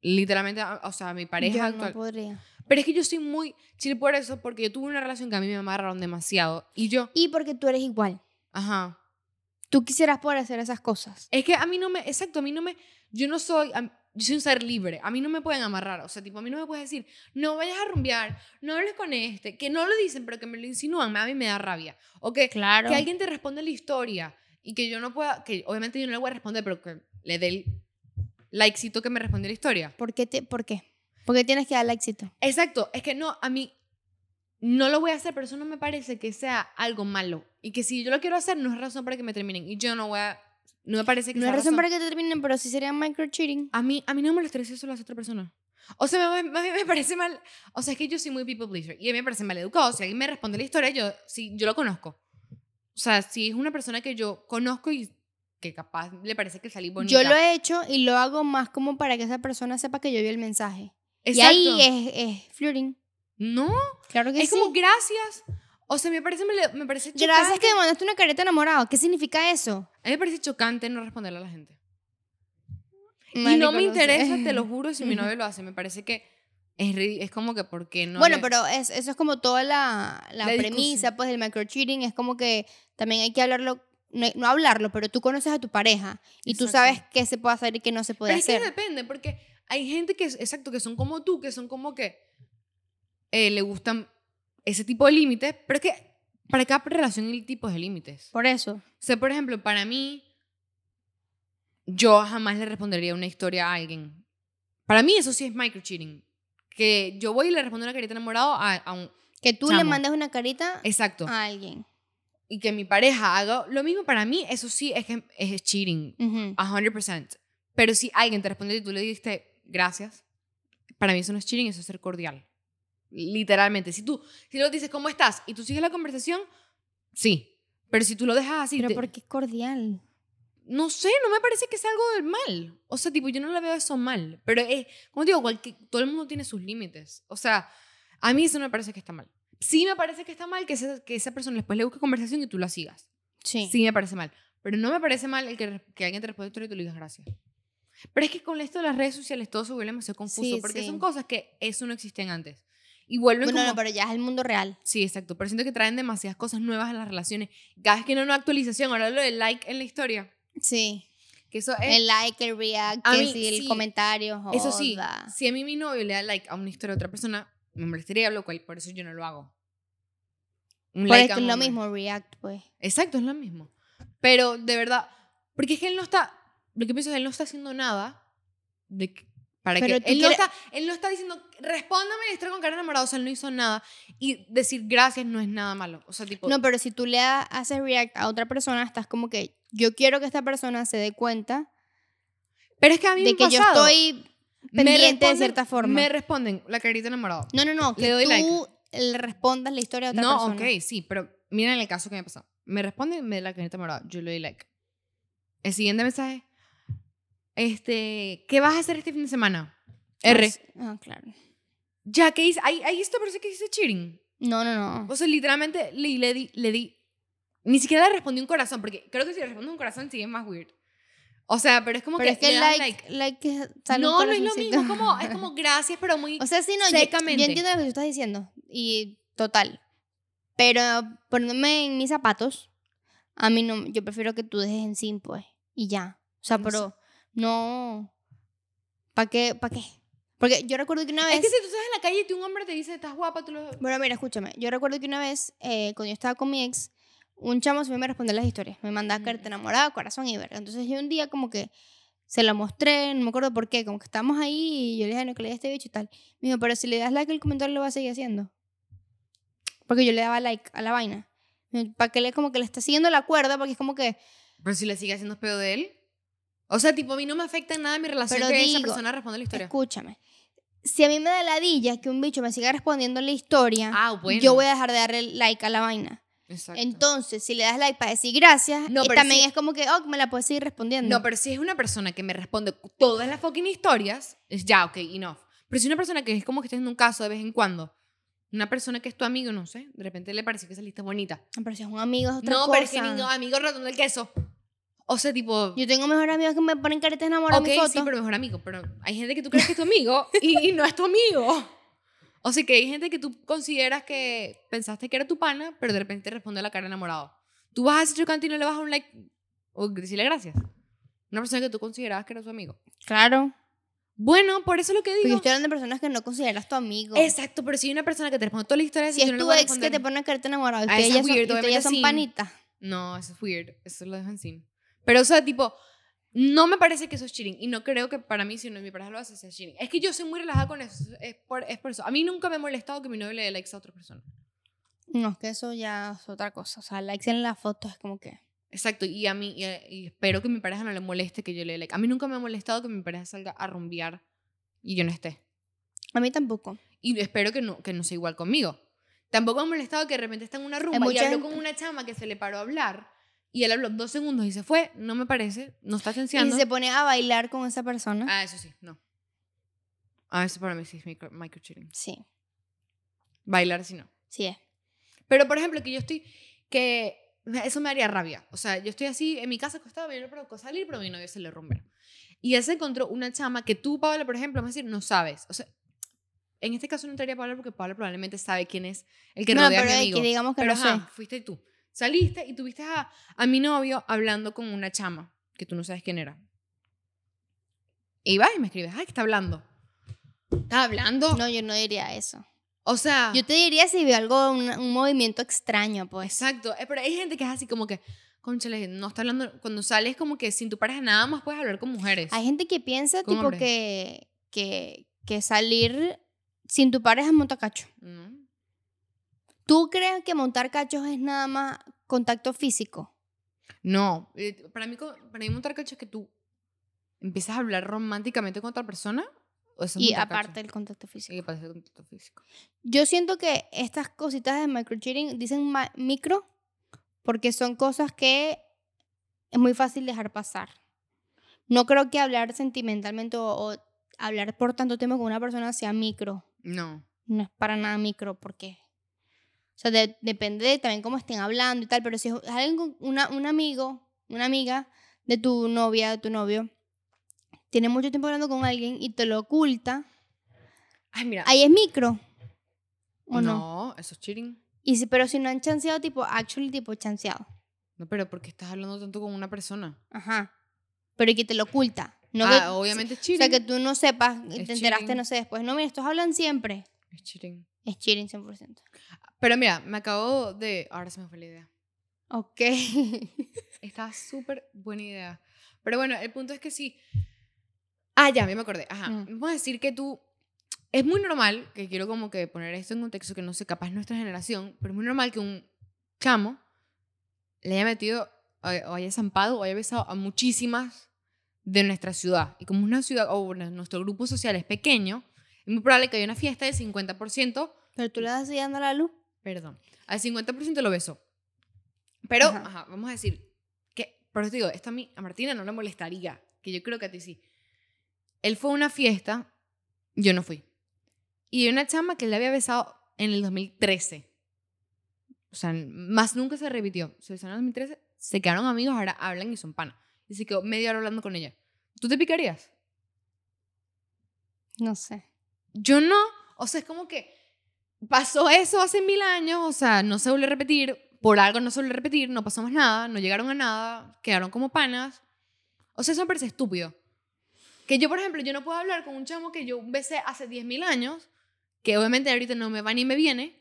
literalmente, a- o sea, a mi pareja Yo actual. no podría. Pero es que yo soy muy chill por eso, porque yo tuve una relación que a mí me amarraron demasiado. Y yo, Y porque tú eres igual. ajá. Tú quisieras poder hacer esas cosas. Es que a mí no me, exacto, a mí no me, yo no soy, a- yo soy un ser libre, a mí no me pueden amarrar, o sea, tipo, a mí no me puedes decir, no vayas a rumbear, no hables con este, que no lo dicen, pero que me lo insinúan, a mí me da rabia. O que, Claro. que alguien te responde la historia y que yo no pueda, que obviamente yo no le voy a responder, pero que le dé el likecito que me responde la historia. ¿Por qué, te, ¿Por qué? Porque tienes que darle éxito. Exacto, es que no, a mí no lo voy a hacer, pero eso no me parece que sea algo malo. Y que si yo lo quiero hacer, no es razón para que me terminen. Y yo no voy a, no me parece que No sea es razón para que te terminen, pero sí sería micro cheating. A mí, a mí no me molestaría eso a las otras personas. O sea, me, me, me parece mal. O sea, es que yo soy muy people pleaser. Y a mí me parece mal educado. Si alguien me responde la historia, yo, sí, yo lo conozco. O sea, si es una persona que yo conozco y que capaz le parece que salí bonita. Yo lo he hecho y lo hago más como para que esa persona sepa que yo vi el mensaje. Exacto. Y ahí es, es flirting. No, Claro que es sí. como gracias. O sea, me parece, me, me parece chocante. Gracias que me mandaste una careta enamorado. ¿Qué significa eso? A mí me parece chocante no responderle a la gente. y Marico, no me sé. interesa, te lo *laughs* juro, si mi novio lo hace. Me parece que es, es como que, ¿por qué no? bueno, le- pero es, eso es como toda la, la, La premisa pues, del micro cheating. Es como que también hay que hablarlo, no, no hablarlo, pero tú conoces a tu pareja y tú Exacto. sabes qué se puede hacer y qué no se puede Pero es que hacer. depende, porque hay gente que, es- exacto, que son como tú, que son como que eh, le gustan ese tipo de límites, pero es que para cada relación hay tipos de límites. Por eso. O sea, por ejemplo, para mí, yo jamás le respondería una historia a alguien. Para mí eso sí es micro cheating. Que yo voy y le respondo una carita enamorado a, a un... Que tú le Chamo. mandes una carita Exacto. a alguien. Y que mi pareja haga lo mismo para mí, eso sí es que es cheating. A 100%. Pero si alguien te responde y tú le diste gracias, para mí eso no es cheating, eso es ser cordial. Literalmente. Si tú, si lo dices, ¿cómo estás? Y tú sigues la conversación, sí. Pero si tú lo dejas así, Pero te- porque es cordial. no sé, no me parece que sea algo del mal. O sea, tipo, yo no le veo eso mal. Pero es, como digo, cualquier- todo el mundo tiene sus límites. O sea, a mí eso no me parece que está mal. Sí me parece que está mal que esa, que esa persona después le busque conversación y tú la sigas. Sí. Sí me parece mal. Pero no me parece mal el que, que alguien te responda y tú le digas gracias. Pero es que con esto de las redes sociales todo se vuelve demasiado confuso Sí, porque sí. son cosas que eso no existían antes. Y vuelven Bueno, como... no, pero ya es el mundo real. Sí, exacto. Pero siento que traen demasiadas cosas nuevas a las relaciones. Cada vez que no hay una actualización, ahora lo del like en la historia. Sí. Que eso es... El like, el react, que mí, sí, el comentario. Eso sí, joda. si a mí mi novio le da like a una historia de otra persona, me molestaría, lo cual por eso yo no lo hago. Un Pero like es a que es lo mismo, react, pues. Exacto, es lo mismo. Pero de verdad, porque es que él no está, lo que pienso es que él no está haciendo nada de que- para Pero que él no, quieres- está, él no está diciendo, respóndame y estoy con cara enamorada, o sea, él no hizo nada. Y decir gracias no es nada malo. O sea, tipo, No, pero si tú le haces react a otra persona, estás como que yo quiero que esta persona se dé cuenta pero es que a mí me de ha que yo pasado. estoy Me pendiente de responden- cierta forma. Me responden la carita enamorada. No, no, no, que Le doy tú like. le respondas la historia a otra No, persona. ok, sí, pero miren el caso que me pasó. Me responde, me da la carita morada, yo le doy like. El siguiente mensaje, este, ¿qué vas a hacer este fin de semana? R. Ah, claro. Ya, ¿qué hice? Ahí, ahí esto parece que dice cheating. No, no, no. O sea, literalmente le, le di, le di, ni siquiera le respondí un corazón, porque creo que si le respondo un corazón es más weird. O sea, pero es como Pero que es que like, like, un No, no es lo mismo, es como, es *laughs* como gracias, pero muy... O sea, sí, no, yo- Yo, entiendo lo que tú estás diciendo. Y total. Pero poniéndome en mis zapatos, a mí no, yo prefiero que tú dejes en sin, pues. Y ya. O sea, No pero no. ¿Para qué? ¿Para qué? Porque yo recuerdo que una vez. es que si tú estás en la calle y un hombre te dice, estás guapa, tú lo... Bueno, mira, escúchame. Yo recuerdo que una vez, eh, cuando yo estaba con mi ex, un chamo se me respondía las historias. Me mandaba carta Mm. enamorada, corazón y verga. Entonces yo un día como que se la mostré, no me acuerdo por qué, como que estábamos ahí y yo le dije, "Ay, no, que le dé este bicho y tal. Me dijo, pero si le das like al comentario lo va a seguir haciendo. Porque yo le daba like a la vaina. Para que le como que le está siguiendo la cuerda, porque es como que, Pero si le sigue haciendo pedo de él. O sea, tipo, a mí no me afecta en nada mi relación Pero que esa persona responda la historia. escúchame. Si a mí me da ladilla que un bicho me siga respondiendo la historia, Ah, bueno. yo voy a dejar de darle like a la vaina. Exacto. Entonces, si le das like para decir gracias, No, y también sí- es como que, oh, me la puedes seguir respondiendo. No, pero si es una persona que me responde todas las fucking historias, es ya, ok, enough. Pero si es una persona que es como que está en un caso de vez en cuando, una persona que es tu amigo, no sé, de repente le parece que saliste bonita. No, pero si es un amigo es otra No, cosa. pero es que amigo, amigo ratón del queso. O sea, tipo, Yo tengo mejores amigos que me ponen caretas enamoradas ok, sí, pero mejor amigo. Pero hay gente que tú crees que es tu amigo y, y no es tu amigo. *laughs* O sea, que hay gente que tú consideras que pensaste que era tu pana, pero de repente te responde a la cara enamorado. Tú vas a ese chocante y no le vas a un like o decirle gracias. Una persona que tú considerabas que era su amigo. Claro. Bueno, por eso lo que yo digo. estoy hablando de personas que no consideras tu amigo. Exacto, pero si hay una persona que te responde toda la historia, si yo es no tu a ex que te pone careta enamorada y Ah, ustedes eso ya es son, weird, y ustedes ya son sí. panitas. No, eso es weird. Eso lo dejan sin. Pero, o sea, tipo, no me parece que eso es cheating. Y no creo que para mí, si no mi pareja lo hace, sea cheating. Es que yo soy muy relajada con eso. Es por, es por eso. A mí nunca me ha molestado que mi novio le dé likes a otra persona. No, es que eso ya es otra cosa. O sea, likes en la foto es como que... Exacto. Y a mí, y, y espero que mi pareja no le moleste que yo le dé like. A mí nunca me ha molestado que mi pareja salga a rumbear y yo no esté. A mí tampoco. Y espero que no, que no sea igual conmigo. Tampoco me ha molestado que de repente está en una rumba y habló gente- con una chama que se le paró a hablar y él habló dos segundos y se fue. No me parece. No está Y tenseando. si se pone a bailar con esa persona. Ah, eso sí, no. Ah, eso para mí sí es micro, micro cheating. Sí, Bailar sí no. sí es. Pero por ejemplo, que yo estoy. que eso me haría rabia. O sea, yo estoy así en mi casa acostada, me provocó salir, pero a mi novio se le rumbera. Y él se encontró una chama que tú, Paola, por ejemplo, vas a decir, no sabes. O sea, en este caso no entraría Paola porque Paola probablemente sabe quién es el que No, rodea a pero mi es amigo. que digamos que pero no ajá, sé. fuiste tú. Saliste y tuviste a, a mi novio hablando con una chama que tú no sabes quién era. Y vas y me escribes, ay, ¿qué está hablando? ¿Está hablando? No, yo no diría eso. O sea, Yo te diría si veo algo, un, un movimiento extraño, pues. exacto. Eh, Pero hay gente que es así como que, conchale, no está hablando. Cuando sales, como que sin tu pareja nada más puedes hablar con mujeres. Hay gente que piensa, tipo, hombres. que, que, que salir sin tu pareja es montar cacho. ¿No? ¿Tú crees que montar cachos es nada más contacto físico? No, eh, para mí, para mí montar cacho es que tú empiezas a hablar románticamente con otra persona. O Y aparte del contacto físico. Y aparte del contacto físico. Yo siento que estas cositas de microcheating dicen micro porque son cosas que es muy fácil dejar pasar. No creo que hablar sentimentalmente o, o hablar por tanto tiempo con una persona sea micro. No. No es para nada micro porque... O sea, de- depende de también cómo estén hablando y tal, pero si es alguien una, un amigo, una amiga de tu novia, de tu novio, tiene mucho tiempo hablando con alguien y te lo oculta, Ay, mira. ahí es micro. ¿O no? no, eso es cheating. Y si, pero si no han chanceado, tipo, actually, tipo, chanceado. No, pero ¿por qué estás hablando tanto con una persona? Ajá. Pero y que te lo oculta. No ah, que- obviamente es O cheating. sea, que tú no sepas Es te enteraste, cheating. no sé, después. No, mira, estos hablan siempre. Es cheating. Es cheating 100%. Pero mira, me acabo de... Ahora se me fue la idea. Ok. *laughs* Está súper buena idea. Pero bueno, el punto es que sí. Ah, ya, me acordé. Ajá. Mm. Vamos a decir que tú. Es muy normal, que quiero como que poner esto en contexto, que no sé, capaz nuestra generación, pero es muy normal que un chamo le haya metido, o o haya zampado, o haya besado a muchísimas de nuestra ciudad. Y como una ciudad, o nuestro grupo social es pequeño, es muy probable que haya una fiesta del 50%, Pero tú le siguiendo a la luz. perdón, al 50% lo besó. Pero, Ajá. ajá, vamos a decir que, por eso te digo, esto a, mí, a Martina no le molestaría, que yo creo que a ti sí. Él fue a una fiesta, yo no fui. Y una chama que le había besado en el 2013. O sea, más nunca se repitió. Se besaron en el 2013, se quedaron amigos, ahora hablan y son pana. Y se quedó media hora hablando con ella. ¿Tú te picarías? No sé. Yo no. O sea, es como que pasó eso hace mil años, o sea, no se vuelve a repetir, por algo no se vuelve a repetir, no pasó más nada, no llegaron a nada, quedaron como panas. O sea, eso me parece estúpido. Que yo, por ejemplo, yo no puedo hablar con un chamo que yo besé hace 10.000 años, que obviamente ahorita no me va ni me viene.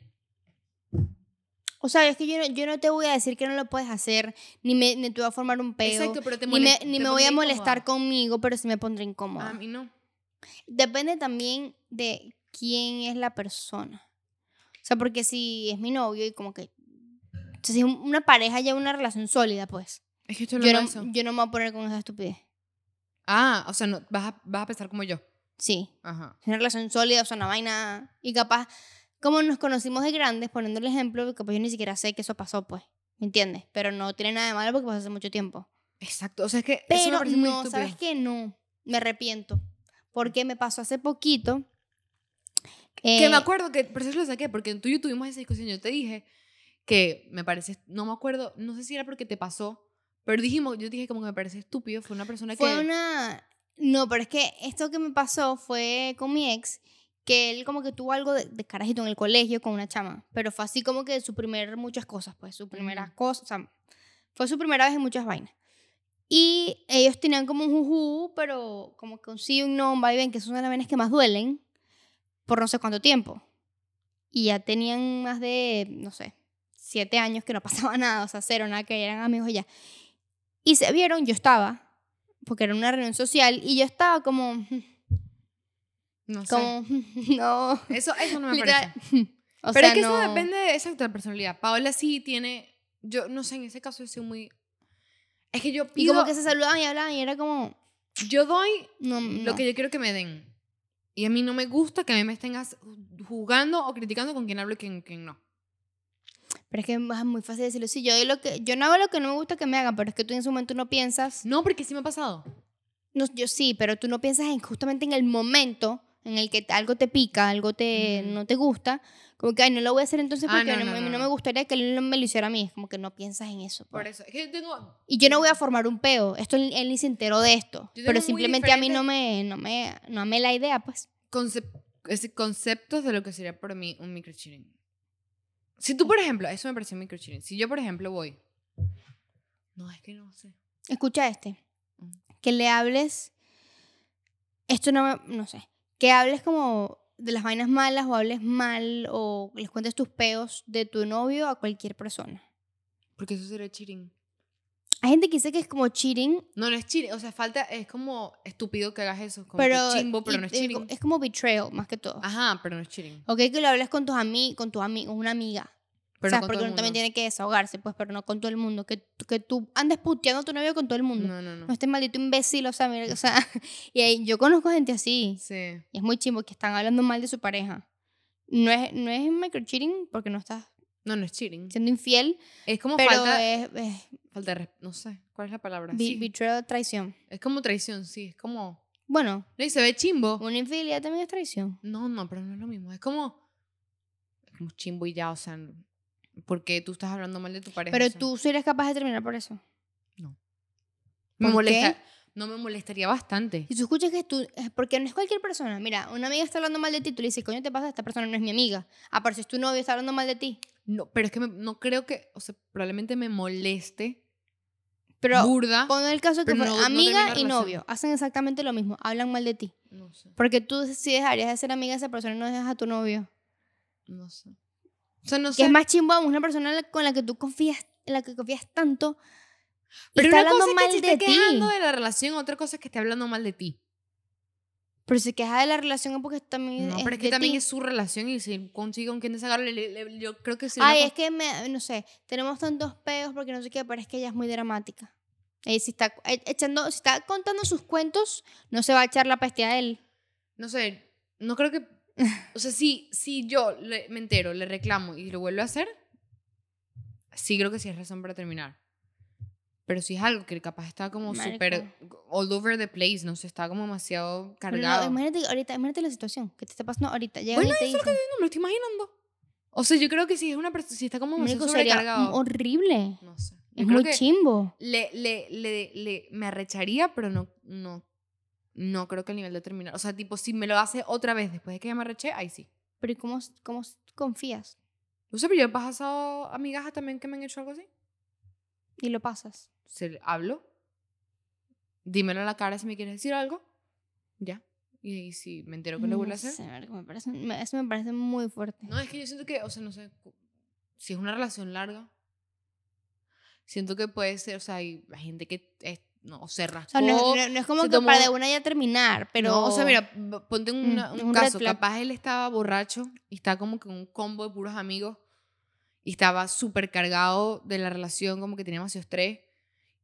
O sea, es que yo no, yo no te voy a decir que no lo puedes hacer, ni, me, ni te voy a formar un peo. Exacto, pero te ni me, molesta- ni te me voy a molestar incómoda. conmigo, pero sí me pondré incómoda. A mí no. Depende también de quién es la persona. O sea, porque si es mi novio y como que... O sea, si es un- una pareja ya una relación sólida, pues. Es que estoy Yo hablando no, yo no me voy a poner con esa estupidez. Ah, o sea, no, vas, a, vas a pensar como yo. Sí. Ajá. Es una relación sólida, o sea, una vaina... Y capaz, como nos conocimos de grandes, poniendo el ejemplo, capaz yo ni siquiera sé que eso pasó, pues. ¿Me entiendes? Pero no tiene nada de malo porque pasó hace mucho tiempo. Exacto. O sea, es que eso me Pero muy no. ¿sabes qué? No. Me arrepiento. Porque me pasó hace poquito. Que eh, me acuerdo que, por eso lo saqué, porque tú y yo tuvimos esa discusión. Yo te dije que me parece, no me acuerdo, no sé si era porque te pasó, pero dijimos, yo dije como que me parece estúpido. Fue una persona Fue que. una... No, pero es que esto que me pasó fue con mi ex, que él como que tuvo algo de, de carajito en el colegio con una chama, pero fue así como que su primer muchas cosas, pues, su primera Ujú. cosa, o sea, fue su primera vez en muchas vainas. Y ellos tenían como un juju, pero como que un sí un no, un va y ven, que son de las vainas que más duelen, por no sé cuánto tiempo. Y ya tenían más de, no sé, siete años que no *laughs* pasaba nada, o sea, cero, nada, que eran amigos y ya. Y se vieron, yo estaba, porque era una reunión social, y yo estaba como, *laughs* No sé. como, *laughs* no. Eso, eso no me literal, parece. O pero sea, es que no- eso depende de exacto, de la personalidad. Paola sí tiene. Yo no sé, en ese caso yo soy muy. Es que yo Y pido. como que se saludaban y hablaban y era como, Yo doy no, lo que yo quiero que me den. Y a mí no me gusta que a mí me estén jugando o criticando con quién hablo y quién, quién no. Pero es que es muy fácil decirlo. Sí, yo, doy lo que, yo no hago lo que no me gusta que me hagan, pero es que tú en su momento no piensas. No, porque sí me ha pasado. No, yo sí, pero tú no piensas en justamente en el momento en el que algo te pica, algo te, no te gusta. Como que, ay, no lo voy a hacer entonces Ah, porque no, no, no, me- no, no no. me gustaría que él me lo hiciera a mí. Es como que no piensas en eso. Por pues. eso. Es que yo tengo. Y yo no voy a formar un peo. Esto él, ni se enteró de esto. Pero simplemente a mí no me, no me, no amé la idea, pues. concep- conceptos de lo que sería para mí un microcheating. Si tú, por ejemplo, eso me pareció un microcheating. Si yo, por ejemplo, voy. No, es que no sé. Escucha este. Mm. Que le hables. Esto no me. No sé. Que hables como de las vainas malas o hables mal o les cuentes tus peos de tu novio a cualquier persona. Porque eso sería cheating. Hay gente que dice que es como cheating, No, no es cheating. O sea, falta. Es como estúpido que hagas eso. Como pero, chimbo, pero y- no es cheating. es como betrayal más que todo. Ajá, pero no es cheating. Ok, que lo hables con tus amigos, con tus amigos, una amiga. Pero o sea, no porque uno también tiene que desahogarse, pues, pero no con todo el mundo. Que, que tú andes puteando a tu novio con todo el mundo. No, no, no. No este maldito imbécil, o sea, mira, o sea, *laughs* *laughs* y ahí, yo conozco gente así, Sí. y es muy chimbo que están hablando mal de su pareja. No es, no es microcheating porque no estás No, no es cheating. siendo infiel, Es como pero falta. es, es Falta de. No sé. ¿Cuál es la palabra? be- Sí. betrayal, traición. Es como traición, sí. Es como. Bueno, No, y se ve chimbo. una infidelidad también es traición. No, no, pero no es lo mismo. Es como. Es como chimbo y ya, o sea. Porque tú estás hablando mal de tu pareja. Pero o sea, tú sí eres capaz de terminar por eso. Me ¿por molesta. no me molestaría bastante. Y tú escuchas que tú, es porque no es cualquier persona. Mira, una amiga está hablando mal de ti, tú le dices, coño, te pasa, esta persona no es mi amiga. Aparte, si es tu novio, está hablando mal de ti. No, pero es que me- no creo que, o sea, probablemente me moleste Pero burda. pon el caso que fue no- no amiga y relación. novio, hacen exactamente lo mismo, hablan mal de ti. No sé, Porque tú sí dejarías de ser amiga de esa persona y no dejas a tu novio. no sé. O sea, no Que sé. es más chimbo aún, una persona con la que tú confías, en la que confías tanto. pero está una hablando cosa es que se de esté ti. quejando de la relación, otra cosa es que esté hablando mal de ti. Pero si queja de la relación es porque también No, es pero es que también ti. es su relación y si consigue con quien desagarle, le- le- yo creo que sí. Ay, es que me, no sé, tenemos tantos peos porque no sé qué, pero es que ella es muy dramática. Y si está e- echando, si está contando sus cuentos, no se va a echar la peste a él. No sé, no creo que... *laughs* O sea, si, si yo le- me entero, le reclamo y lo vuelvo a hacer, sí creo que sí es razón para terminar. Pero si es algo que capaz está como súper all over the place, no sé, está como demasiado no, cargado. No, imagínate ahorita, imagínate la situación que te está pasando ahorita. Llega Bueno, y te eso es lo dice, me lo estoy imaginando. O sea, yo creo que si es una persona, si está como demasiado "Marico, sería sobrecargado. horrible. No sé. Yo Es muy que chimbo. le, le, le, le- me arrecharía, pero no, no, no creo que el nivel de terminar. O sea, tipo, si me lo hace otra vez después de que ya me arreché, ahí sí. Pero ¿y cómo, cómo confías? No sé, pero yo he pasado amigas también que me han hecho algo así. Y lo pasas. Se le- hablo, dímelo a la cara si me quieres decir algo, ya. Y, y si me entero que lo vuelve a hacer. sé, me parece, me- eso me parece muy fuerte. No, es que yo siento que, o sea, no sé, si es una relación larga, siento que puede ser, o sea, hay, hay gente que es, no, se O rascó. sea, no, no- no es como que tomó- para de una ya terminar, pero... No, o sea, mira, ponte una- es un, un caso. Capaz él estaba borracho y estaba como que un combo de puros amigos y estaba súper cargado de la relación, como que tenía demasiado estrés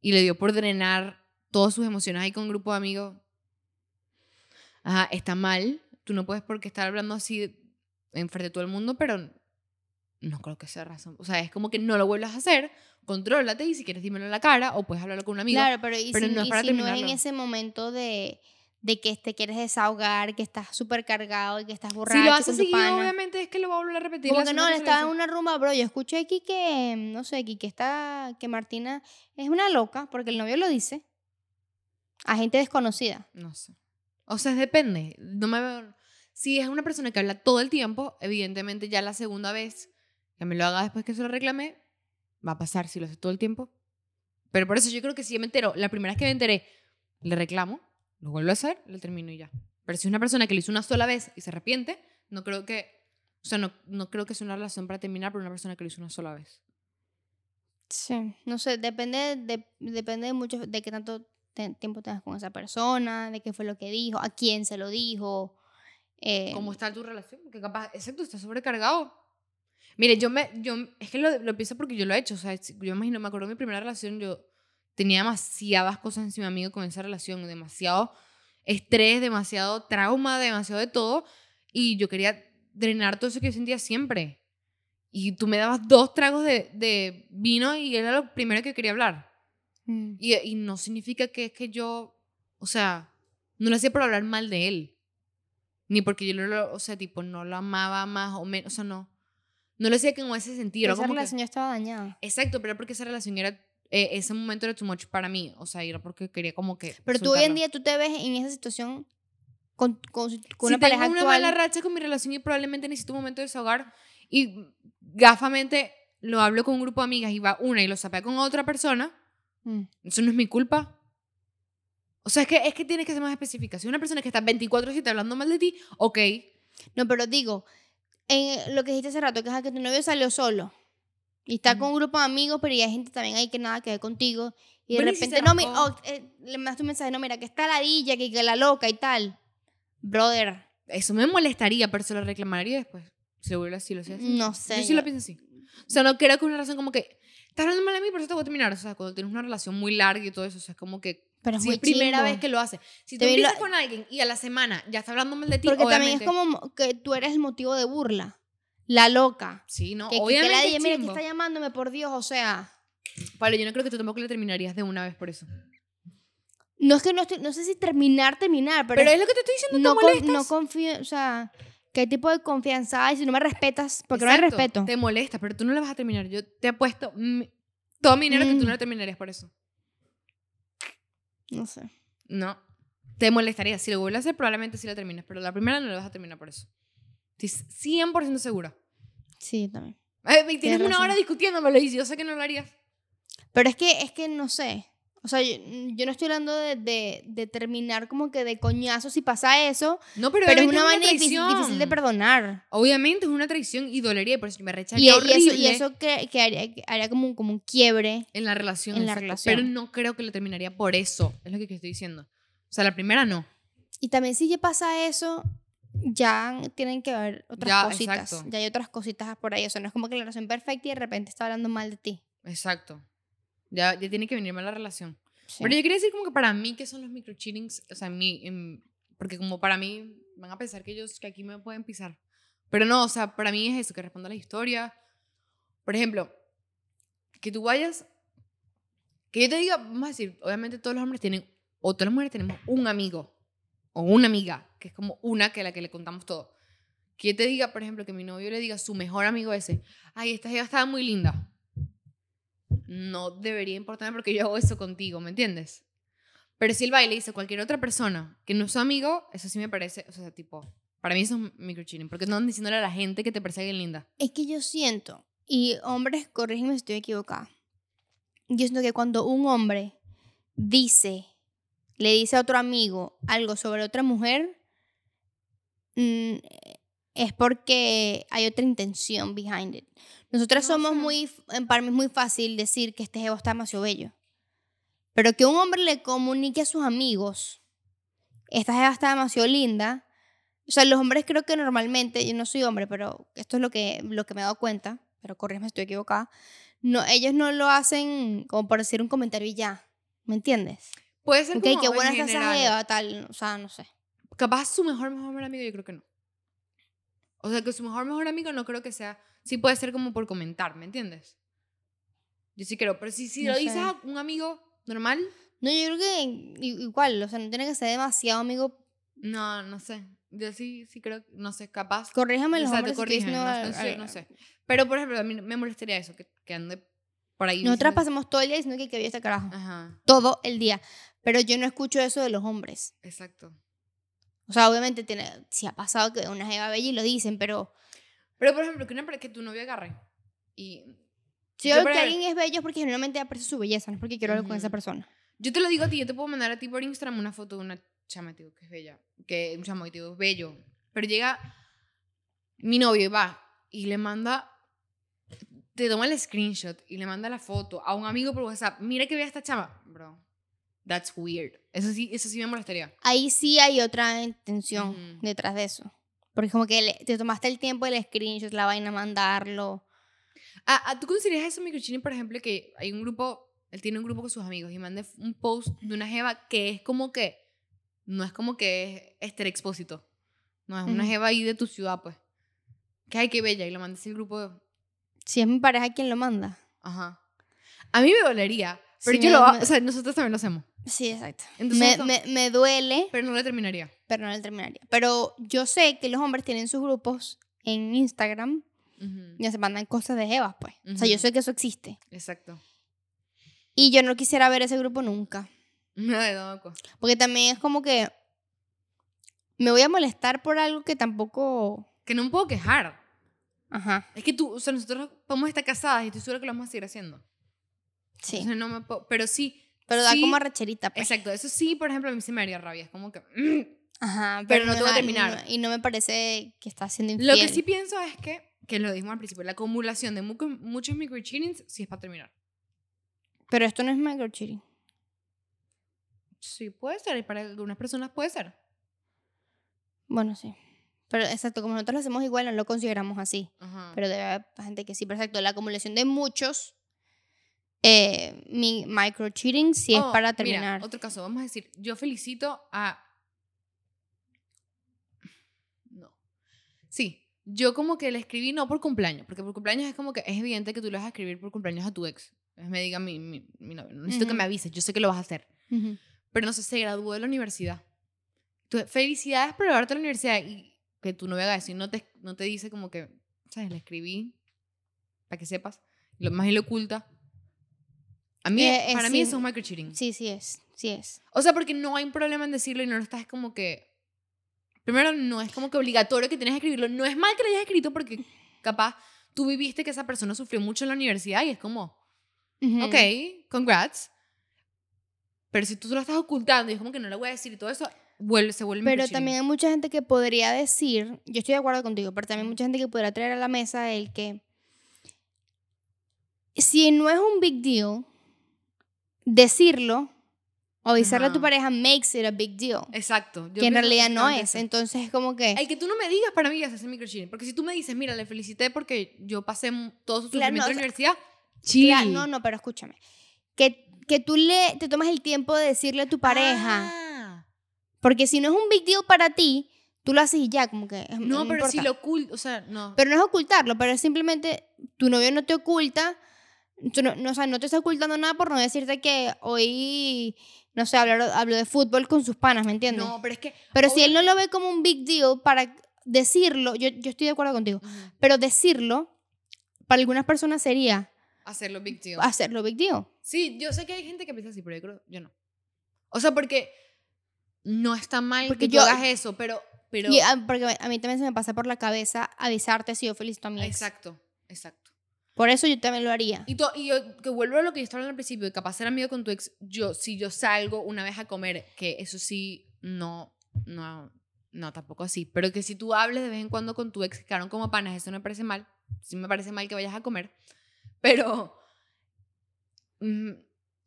y le dio por drenar todas sus emociones ahí con un grupo de amigos. Ajá, está mal. Tú no puedes porque estar hablando así enfrente de todo el mundo, pero no creo que sea razón. O sea, es como que no lo vuelvas a hacer, contrólate y si quieres dímelo en la cara o puedes hablarlo con un amigo. Claro, pero, y pero si, no es y para si no es en ese momento de, de que te quieres desahogar, que estás súper cargado y que estás borracho si lo hace con tu seguido, pana. obviamente es que lo va a volver a repetir. Como que no, estaba en una rumba, bro. Yo escuché aquí que, no sé, aquí que está, que Martina es una loca, porque el novio lo dice. A gente desconocida. No sé. O sea, depende. No me Si es una persona que habla todo el tiempo, evidentemente ya la segunda vez que me lo haga después que se lo reclamé, va a pasar si lo hace todo el tiempo. Pero por eso yo creo que si yo me entero, la primera vez que me enteré, le reclamo, lo vuelvo a hacer, lo termino y ya. Pero si es una persona que lo hizo una sola vez y se arrepiente, no creo que, o sea, no, no creo que sea una relación para terminar por una persona que lo hizo una sola vez. Sí. No sé, depende de, depende de mucho, de qué tanto te- tiempo tengas con esa persona, de qué fue lo que dijo, a quién se lo dijo. eh, ¿Cómo está tu relación? Que capaz, exacto, está sobrecargado. Mire, yo me, yo, es que lo, lo pienso porque yo lo he hecho, o sea, yo imagino, me acuerdo de mi primera relación, yo tenía demasiadas cosas encima mío con esa relación, demasiado estrés, demasiado trauma, demasiado de todo, y yo quería drenar todo eso que yo sentía siempre. Y tú me dabas dos tragos de, de vino y era lo primero que quería hablar. mm. Y, y no significa que es que yo, o sea, no lo hacía por hablar mal de él. Ni porque yo lo, o sea, tipo, no lo amaba más o menos, o sea, no. No lo hacía con ese sentido. Esa como que- relación ya estaba dañada. exacto, pero era porque esa relación era, eh, ese momento era too much para mí. O sea, era porque quería como que. Pero tú hoy en soltarlo. día, tú te ves en esa situación con, con, con si una pareja tengo una mala racha con mi relación y probablemente necesito un momento de desahogar y gafamente lo hablo con un grupo de amigas y va una y lo sapea con otra persona, Mm. Eso no es mi culpa. O sea, es que, es que tienes que ser más específica. Si una persona que está 24-7 hablando mal de ti, ok. No, pero digo, en lo que dijiste hace rato, que es que tu novio salió solo y está con un grupo de amigos, pero ya hay gente también ahí que nada que ver contigo. Y de Bueno, ¿y si repente, se no, mi- oh, eh, le mandaste un mensaje, no, mira, que está ladilla, que, que la loca y tal. Brother, Eso me molestaría, pero se lo reclamaría después. Si vuelve así, lo sé. no sé. Yo sí lo pienso así. O sea, no creo que una relación como que. Estás hablando mal de mí, por eso te voy a terminar. O sea, cuando tienes una relación muy larga y todo eso, o sea, es como que. Pero es si muy es primera vez que lo hace. Si tú lo- empiezas con alguien y a la semana ya está hablando mal de ti, Porque también obviamente. es como mo- que tú eres el motivo de burla. La loca. Sí, no, que, que- que obviamente. ladilla, es mira, que está llamándome, por Dios, o sea. Pablo, yo no creo que tú tampoco le terminarías de una vez por eso. No es que no estoy, no sé si terminar, terminar, pero, Pero, es lo que te estoy diciendo, no, ¿te con- no confío, o sea, ¿qué tipo de confianza hay si no me respetas? Porque no hay Exacto, respeto. Te molesta, pero tú no le vas a terminar. Yo te apuesto mm, todo mi dinero que tú Mm. no le terminarías por eso. No sé. No. Te molestaría. Si lo vuelves a hacer, probablemente sí lo termines. Pero la primera no lo vas a terminar por eso. Estoy 100% segura. Sí, también. Eh, tienes Tienes una razón. hora discutiéndomelo y yo sé que no lo harías. Pero es que, es que no sé. O sea, yo, yo no estoy hablando de, de, de terminar como que de coñazo si pasa eso, No, pero, pero, es una vaina difícil, difícil de perdonar. Obviamente es una traición y dolería. y Por eso me Y, rechazaría y horrible eso, y eso que, que haría, haría como, un- como un quiebre. en la relación. en la relación. Pero no creo que lo terminaría por eso. Es lo que estoy diciendo. O sea, la primera no. Y también si ya pasa eso, ya tienen que haber otras Ya, cositas. exacto. Ya hay otras cositas por ahí. O sea, no es como que la relación perfecta y de repente está hablando mal de ti. Exacto. Ya, ya tiene que venir mal la relación. Sí. Pero yo quería decir como que para mí, ¿qué son los micro cheatings? O sea, en mí, en- porque como para mí, van a pensar que ellos, que aquí me pueden pisar. Pero no, o sea, para mí es eso, que responda a la historia. Por ejemplo, que tú vayas, que yo te diga, vamos a decir, obviamente todos los hombres tienen, o todas las mujeres tenemos un amigo, o una amiga, que es como una que a la que le contamos todo. Que yo te diga, por ejemplo, que mi novio le diga a su mejor amigo ese, ay, esta jeva estaba muy linda. No debería importarme porque yo hago eso contigo, ¿me entiendes? Pero si el baile dice cualquier otra persona que no es amigo, eso sí me parece, o sea, tipo, para mí eso es microcheating, porque no diciéndole a la gente que te alguien linda. Es que yo siento, y hombres, corrígeme si estoy equivocada. Yo siento que cuando un hombre dice, le dice a otro amigo algo sobre otra mujer, mm, es porque hay otra intención behind it. Nosotras No somos muy, para mí es muy fácil decir que este jevo está demasiado bello. Pero que un hombre le comunique a sus amigos, esta jeva está demasiado linda. O sea, los hombres creo que normalmente, yo no soy hombre, pero esto es lo que, lo que me he dado cuenta, pero corrígeme si estoy equivocada. No, ellos no lo hacen como por decir un comentario y ya. ¿Me entiendes? Puede ser Ok, como qué en buena está esa jeva, tal. O sea, no sé. Capaz su mejor, mejor amigo, yo creo que no. O sea, que su mejor, mejor amigo no creo que sea, sí puede ser como por comentar, ¿me entiendes? Yo sí creo, pero si, si No lo dices sé. a un amigo normal, No, yo creo que igual, o sea, no tiene que ser demasiado amigo. no, no sé. Yo sí, sí creo, no sé, capaz. Corríjame los si estoy corrígeme, diciendo no, no sé, no sé. Pero, por ejemplo, a mí me molestaría eso, que, que ande por ahí. Nosotras diciendo- pasamos todo el día diciendo que qué bello este carajo. Ajá, Todo el día. Pero yo no escucho eso de los hombres. exacto. O sea, obviamente tiene, si ha pasado que una jeva bella y lo dicen, pero Pero, por ejemplo, que, una, que tu novio agarre y... si Yo yo veo que alguien es bello es porque generalmente aprecio su belleza, no es porque quiero hablar con esa persona. Yo te lo digo a ti, yo te puedo mandar a ti por Instagram una foto de una chama, tío, que es bella. Que un chamo, tío, es bello. Pero llega mi novio y va y le manda, te toma el screenshot y le manda la foto a un amigo por WhatsApp. Mira que vea esta chama. Bro, that's weird. Eso sí, eso sí me molestaría. Ahí sí hay otra intención detrás de eso. Porque como que le- te tomaste el tiempo del screenshot, la vaina, mandarlo. Ah, ah, ¿Tú consideras eso, microchini, por ejemplo, que hay un grupo, él tiene un grupo con sus amigos y manda un post de una jeva que es como que, no es como que es Esther Expósito, no, es una jeva ahí de tu ciudad, pues. Que ay, qué bella, y lo manda ese grupo de, Si es mi pareja quien lo manda. ajá. A mí me dolería, pero yo lo o sea, nosotros también lo hacemos, Sí, exacto. Entonces, me, me, me duele, pero no le terminaría. pero no le terminaría. Pero yo sé que los hombres tienen sus grupos en Instagram Ujú, y se mandan cosas de jevas, pues. O sea, yo sé que eso existe. Exacto. Y yo no quisiera ver ese grupo nunca. *laughs* No, tampoco. Porque también es como que me voy a molestar por algo que tampoco... Que no me puedo quejar. Ajá, Es que tú, o sea, nosotros podemos estar casadas y estoy segura que lo vamos a seguir haciendo. sí. Entonces no me puedo, pero sí. Pero da sí, como arrecherita, pues. Exacto, eso sí, por ejemplo, a mí sí me haría rabia. Es como que. mm. Ajá, Pero no te voy a terminar. Y no, y no me parece que está siendo infiel. Lo que sí pienso es que, que lo dijimos al principio, la acumulación de mu- muchos microcheatings sí es para terminar. Pero esto no es microcheating. Sí, puede ser, y para algunas personas puede ser. Bueno, sí. Pero exacto, como nosotros lo hacemos igual, no lo consideramos así. Ajá. Pero debe haber gente que sí. Pero exacto, la acumulación de muchos eh, mi microcheating sí es Oh, para mira, terminar. otro caso, vamos a decir, yo felicito a. No. Sí, yo como que le escribí no por cumpleaños, porque por cumpleaños es como que es evidente que tú le vas a escribir por cumpleaños a tu ex. Es me diga mi, mi, mi novio, no necesito que Ujú. me avises, yo sé que lo vas a hacer. Ujú. Pero no sé, se graduó de la universidad. Entonces, felicidades por graduarte de la universidad y que tu novia haga eso y no te, no te dice como que, ¿sabes? Le escribí para que sepas. Lo más y lo oculta. A mí, Eh, para mí sí. eso es microcheating. Sí, sí es. sí es. O sea, porque no hay un problema en decirlo y no lo estás como que... Primero, no es como que obligatorio que tienes que escribirlo. No es mal que lo hayas escrito porque capaz tú viviste que esa persona sufrió mucho en la universidad y es como, Ujú. ok, congrats. Pero si tú lo estás ocultando y es como que no le voy a decir y todo eso, vuelve, se vuelve Pero también hay mucha gente que podría decir, yo estoy de acuerdo contigo, pero también Ujú. mucha gente que podría traer a la mesa el que si no es un big deal, decirlo o avisarle a tu pareja makes it a big deal. Exacto. yo que en realidad no es. eso. Entonces es como que... El que tú no me digas para mí ya es hacer microcheating. Porque si tú me dices, mira, le felicité porque yo pasé todo su Claro, sufrimiento no, en la universidad. Cla- no, no, pero escúchame. Que, que tú le, te tomas el tiempo de decirle a tu pareja. Ah. Porque si no es un big deal para ti, tú lo haces y ya, como que... es- No, pero si lo oculto, o sea, no. Pero no es ocultarlo, pero es simplemente tu novio no te oculta, tú no, no, o sea, no te está ocultando nada por no decirte que hoy, no sé, habló, habló de fútbol con sus panas, ¿me entiendes? no, pero es que... pero si él no lo ve como un big deal para decirlo, yo, yo estoy de acuerdo contigo, pero decirlo para algunas personas sería Hacerlo big deal. hacerlo big deal. Sí, yo sé que hay gente que piensa así, pero yo creo, yo no. O sea, porque no está mal Porque que tú yo- hagas eso, pero... pero Y, ah, porque a mí también se me pasa por la cabeza avisarte si yo felicito a mi ex. exacto, exacto. Por eso yo también lo haría. Y, to- y yo, que vuelvo a lo que yo estaba hablando al principio, de capaz ser amigo con tu ex, yo, si yo salgo una vez a comer, que eso sí, no, no, no, tampoco así, pero que si tú hables de vez en cuando con tu ex, que quedaron como panas, eso no me parece mal, sí me parece mal que vayas a comer, pero mm,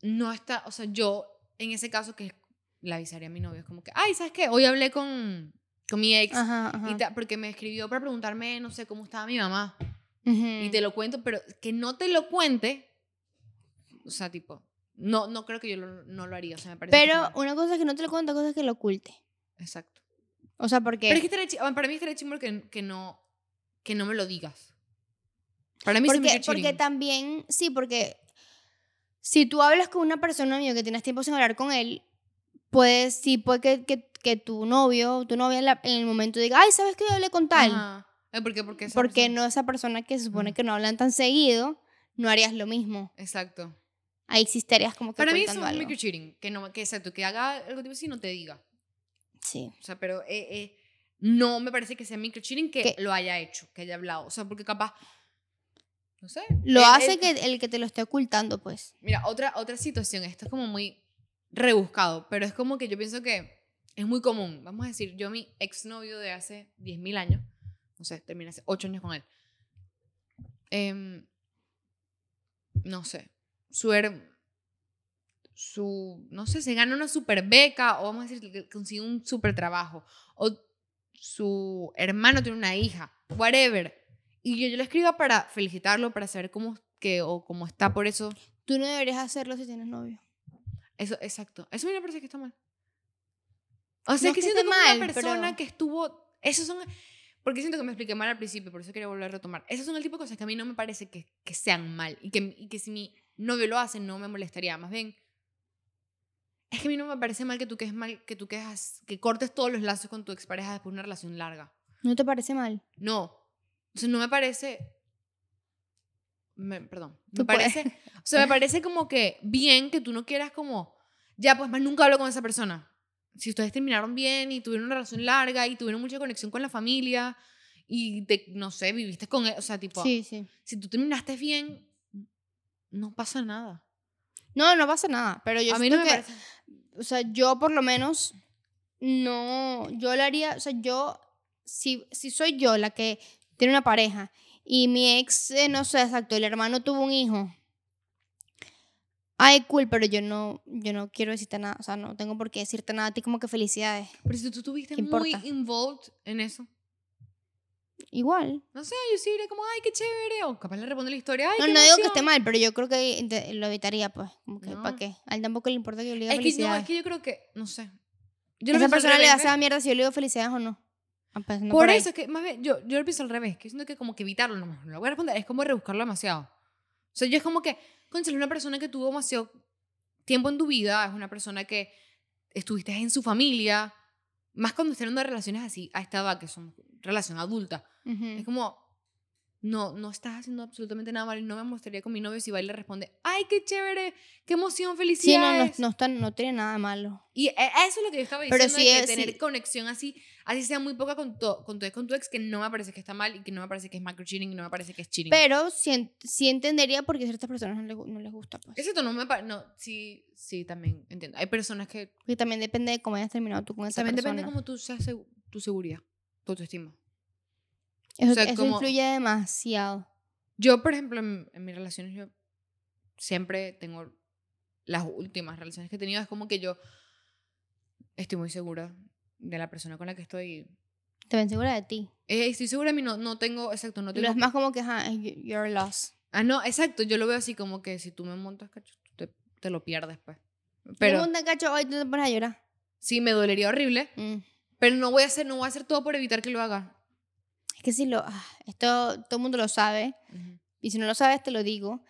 no está, o sea, yo en ese caso que le avisaría a mi novio, es como que, ay, ¿sabes qué? Hoy hablé con, con mi ex, Ajá, ajá. y ta- porque me escribió para preguntarme, no sé, cómo estaba mi mamá. Ujú. Y te lo cuento, pero que no te lo cuente, o sea, tipo, no, no creo que yo lo- no lo haría, o sea, me parece que Pero una cosa es que no te lo cuento, otra cosa es que lo oculte. Exacto. O sea, porque... Pero es que estaría ah, para mí estaría chimbo que, que, no, que no me lo digas. Para mí Porque, porque también, sí, porque si tú hablas con una persona, amigo, que tienes tiempo sin hablar con él, pues sí, puede que, que, que tu novio tu novia en, la- en el momento diga, ay, ¿sabes qué? Yo hablé con tal. Ajá. ¿Por qué? Porque, esa Porque persona- no esa persona que se supone que no hablan tan seguido, no harías lo mismo. Exacto. Ahí sí estarías como que Para mí eso es microcheating. Que, no, que exacto, que haga algo tipo así y no te diga. Sí. O sea, pero eh, eh, no me parece que sea microcheating que Que- lo haya hecho, que haya hablado. O sea, porque capaz, no sé. Lo él- hace él- que el que te lo esté ocultando, pues. Mira, otra, otra situación, esto es como muy rebuscado, pero es como que yo pienso que es muy común. Vamos a decir, yo mi exnovio de hace 10.000 años, no sé, terminé hace 8 años con él. Em, no sé, su, her- su, no sé, se gana una super beca o vamos a decir que consigue un super trabajo o su hermano tiene una hija, whatever. Y yo, yo le escribo para felicitarlo, para saber cómo, que, o cómo está por eso. Tú no deberías hacerlo si tienes novio. Eso, exacto. Eso a mí me parece que está mal. O sea, No que es que siento esté que mal, una persona pero- que estuvo... Esos son... Porque siento que me expliqué mal al principio, por eso quería volver a retomar. Esos son el tipo de cosas que a mí no me parece que, que sean mal. Y que, y que si mi novio lo hace, no me molestaría. Más bien, es que a mí no me parece mal que tú quedes mal, que tú quedas, que cortes todos los lazos con tu expareja después de una relación larga. ¿No te parece mal? No. O sea, no me parece... me- perdón. Me puedes. parece... O sea, me parece como que bien que tú no quieras como... Ya, pues más nunca hablo con esa persona. Si ustedes terminaron bien y tuvieron una relación larga y tuvieron mucha conexión con la familia y te, no sé, viviste con él, o sea, tipo, Sí, sí. si tú terminaste bien, no pasa nada. No, no pasa nada. Pero yo a mí no me que, parece... o sea, yo por lo menos no, yo lo haría, o sea, yo, si, si soy yo la que tiene una pareja y mi ex, eh, no sé, exacto, el hermano tuvo un hijo. Ay, cool, pero yo no, yo no quiero decirte nada, o sea, no tengo por qué decirte nada a ti como que felicidades. Pero si tú estuviste ¿Qué muy involved en eso, Igual. no sé, yo sí diré como, ay, qué chévere, o capaz le responde la historia, ay, No, qué no digo que esté mal, pero yo creo que lo evitaría, pues, como que, No. ¿para qué? A él tampoco le importa que yo le diga Es que no, felicidades. es que yo creo que, no sé. Yo Esa persona le hace a mierda si yo le digo felicidades o no. Ah, pues, no Por ahí. eso es que, más bien, yo, yo lo pienso al revés, que siento que como que evitarlo, no, no lo voy a responder, es como rebuscarlo demasiado. O sea, yo es como que, es una persona que tuvo demasiado tiempo en tu vida, es una persona que estuviste en su familia, más cuando están en relaciones así, a esta edad, que son relación adulta. Es como, no, no estás haciendo absolutamente nada mal y no me mostraría con mi novio si va y le responde, ay, qué chévere, qué emoción, Sí, no, felicidades. no, no, está- no tiene nada malo. Y e- eso es lo que yo estaba Pero diciendo, sí de que es- tener sí. conexión así, así sea muy poca con tu, con, tu, con tu ex, que no me parece que está mal y que no me parece que es micro cheating y no me parece que es cheating. Pero sí, sí entendería porque a ciertas personas no les, no les gusta. Pues. Exacto, no me parece, no, sí, sí, también entiendo. Hay personas que Porque también depende de cómo hayas terminado tú con esa también persona. depende cómo tú seas tu seguridad, tu autoestima. Eso, o sea, eso como- influye demasiado. Yo, por ejemplo, en, en mis relaciones, yo siempre tengo las últimas relaciones que he tenido, es como que yo estoy muy segura de la persona con la que estoy. Te ven segura de ti. Eh, estoy segura de mí, no, no tengo, exacto, no tengo... es más como que, you- you're lost. Ah, no, exacto, yo lo veo así como que si tú me montas, cacho, te, te lo pierdes, pues. Pero Pero un cacho hoy tú te pones a llorar. sí, me dolería horrible, Mm. pero no voy a hacer, no voy a hacer todo por evitar que lo haga. Que si lo. ah, esto todo el mundo lo sabe. Y si no lo sabes, te lo digo.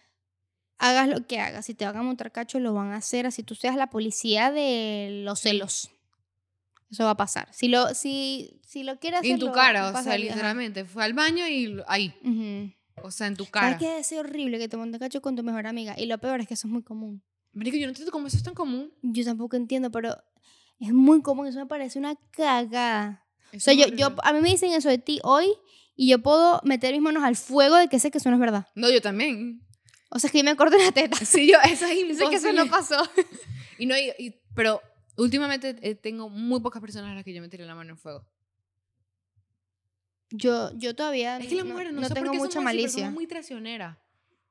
Hagas lo que hagas. Si te van a montar cacho, lo van a hacer. Así tú seas la policía de los celos. Eso va a pasar. Si lo, si, si lo quieres hacer. en tu cara, o sea, ajá. literalmente. Fue al baño y ahí, Ujú. o sea, en tu ¿Sabes cara. qué es horrible que te monten cacho con tu mejor amiga? Y lo peor es que eso es muy común. Marico, yo no entiendo cómo eso es tan común. Yo tampoco entiendo, pero es muy común. Eso me parece una cagada. O Eso sea, es yo, yo, a mí me dicen eso de ti hoy y yo puedo meter mis manos al fuego de que sé que eso no es verdad. No, yo también. O sea, es que yo me corto la teta. Sí, yo, eso es *laughs* imposible. sé que eso no pasó. *laughs* Y no, y, y- pero últimamente eh, tengo muy pocas personas a las que yo metería la mano en fuego. Yo, yo todavía Es que las no, mujeres no, no sé tengo por qué mucha malicia. somos muy traicioneras.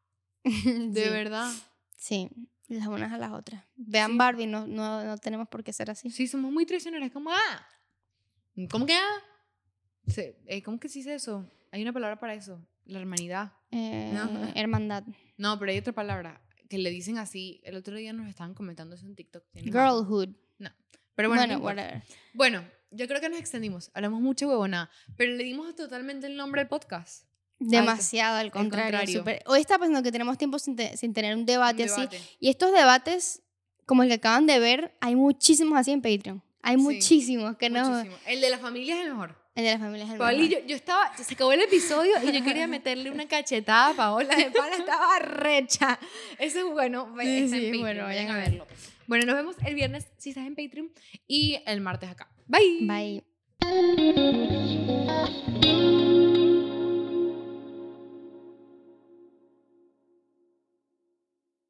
*laughs* de De verdad. Sí, las unas a las otras. Vean Sí. Barbie, no, no, no tenemos por qué ser así. Sí, somos muy traicioneras. Como, ah. ¿Cómo que ah? Eh, ¿Cómo que se dice eso? Hay una palabra para eso. La hermanidad. Eh, Ajá. hermandad. No, pero hay otra palabra que le dicen así. El otro día nos estaban comentando eso en TikTok. Girlhood. Pero bueno, Bueno, no. Bueno, yo creo que nos extendimos. Hablamos mucho huevona. Pero le dimos totalmente el nombre al podcast. Demasiado, al contrario. contrario. súper- Hoy está pensando que tenemos tiempo sin, te- sin tener un debate, Un así. debate. Y estos debates, como el que acaban de ver, hay muchísimos así en Patreon. Hay Sí, muchísimos que no. Muchísimo. El de la familia es el mejor. El de las familias del Paola y yo, yo estaba, se acabó el episodio y yo quería meterle una cachetada a Paola. *laughs* De pana estaba recha. Eso es bueno. Sí, está en Patreon, bueno, vayan a verlo. Bueno, nos vemos el viernes si estás en Patreon y el martes acá. Bye. Bye.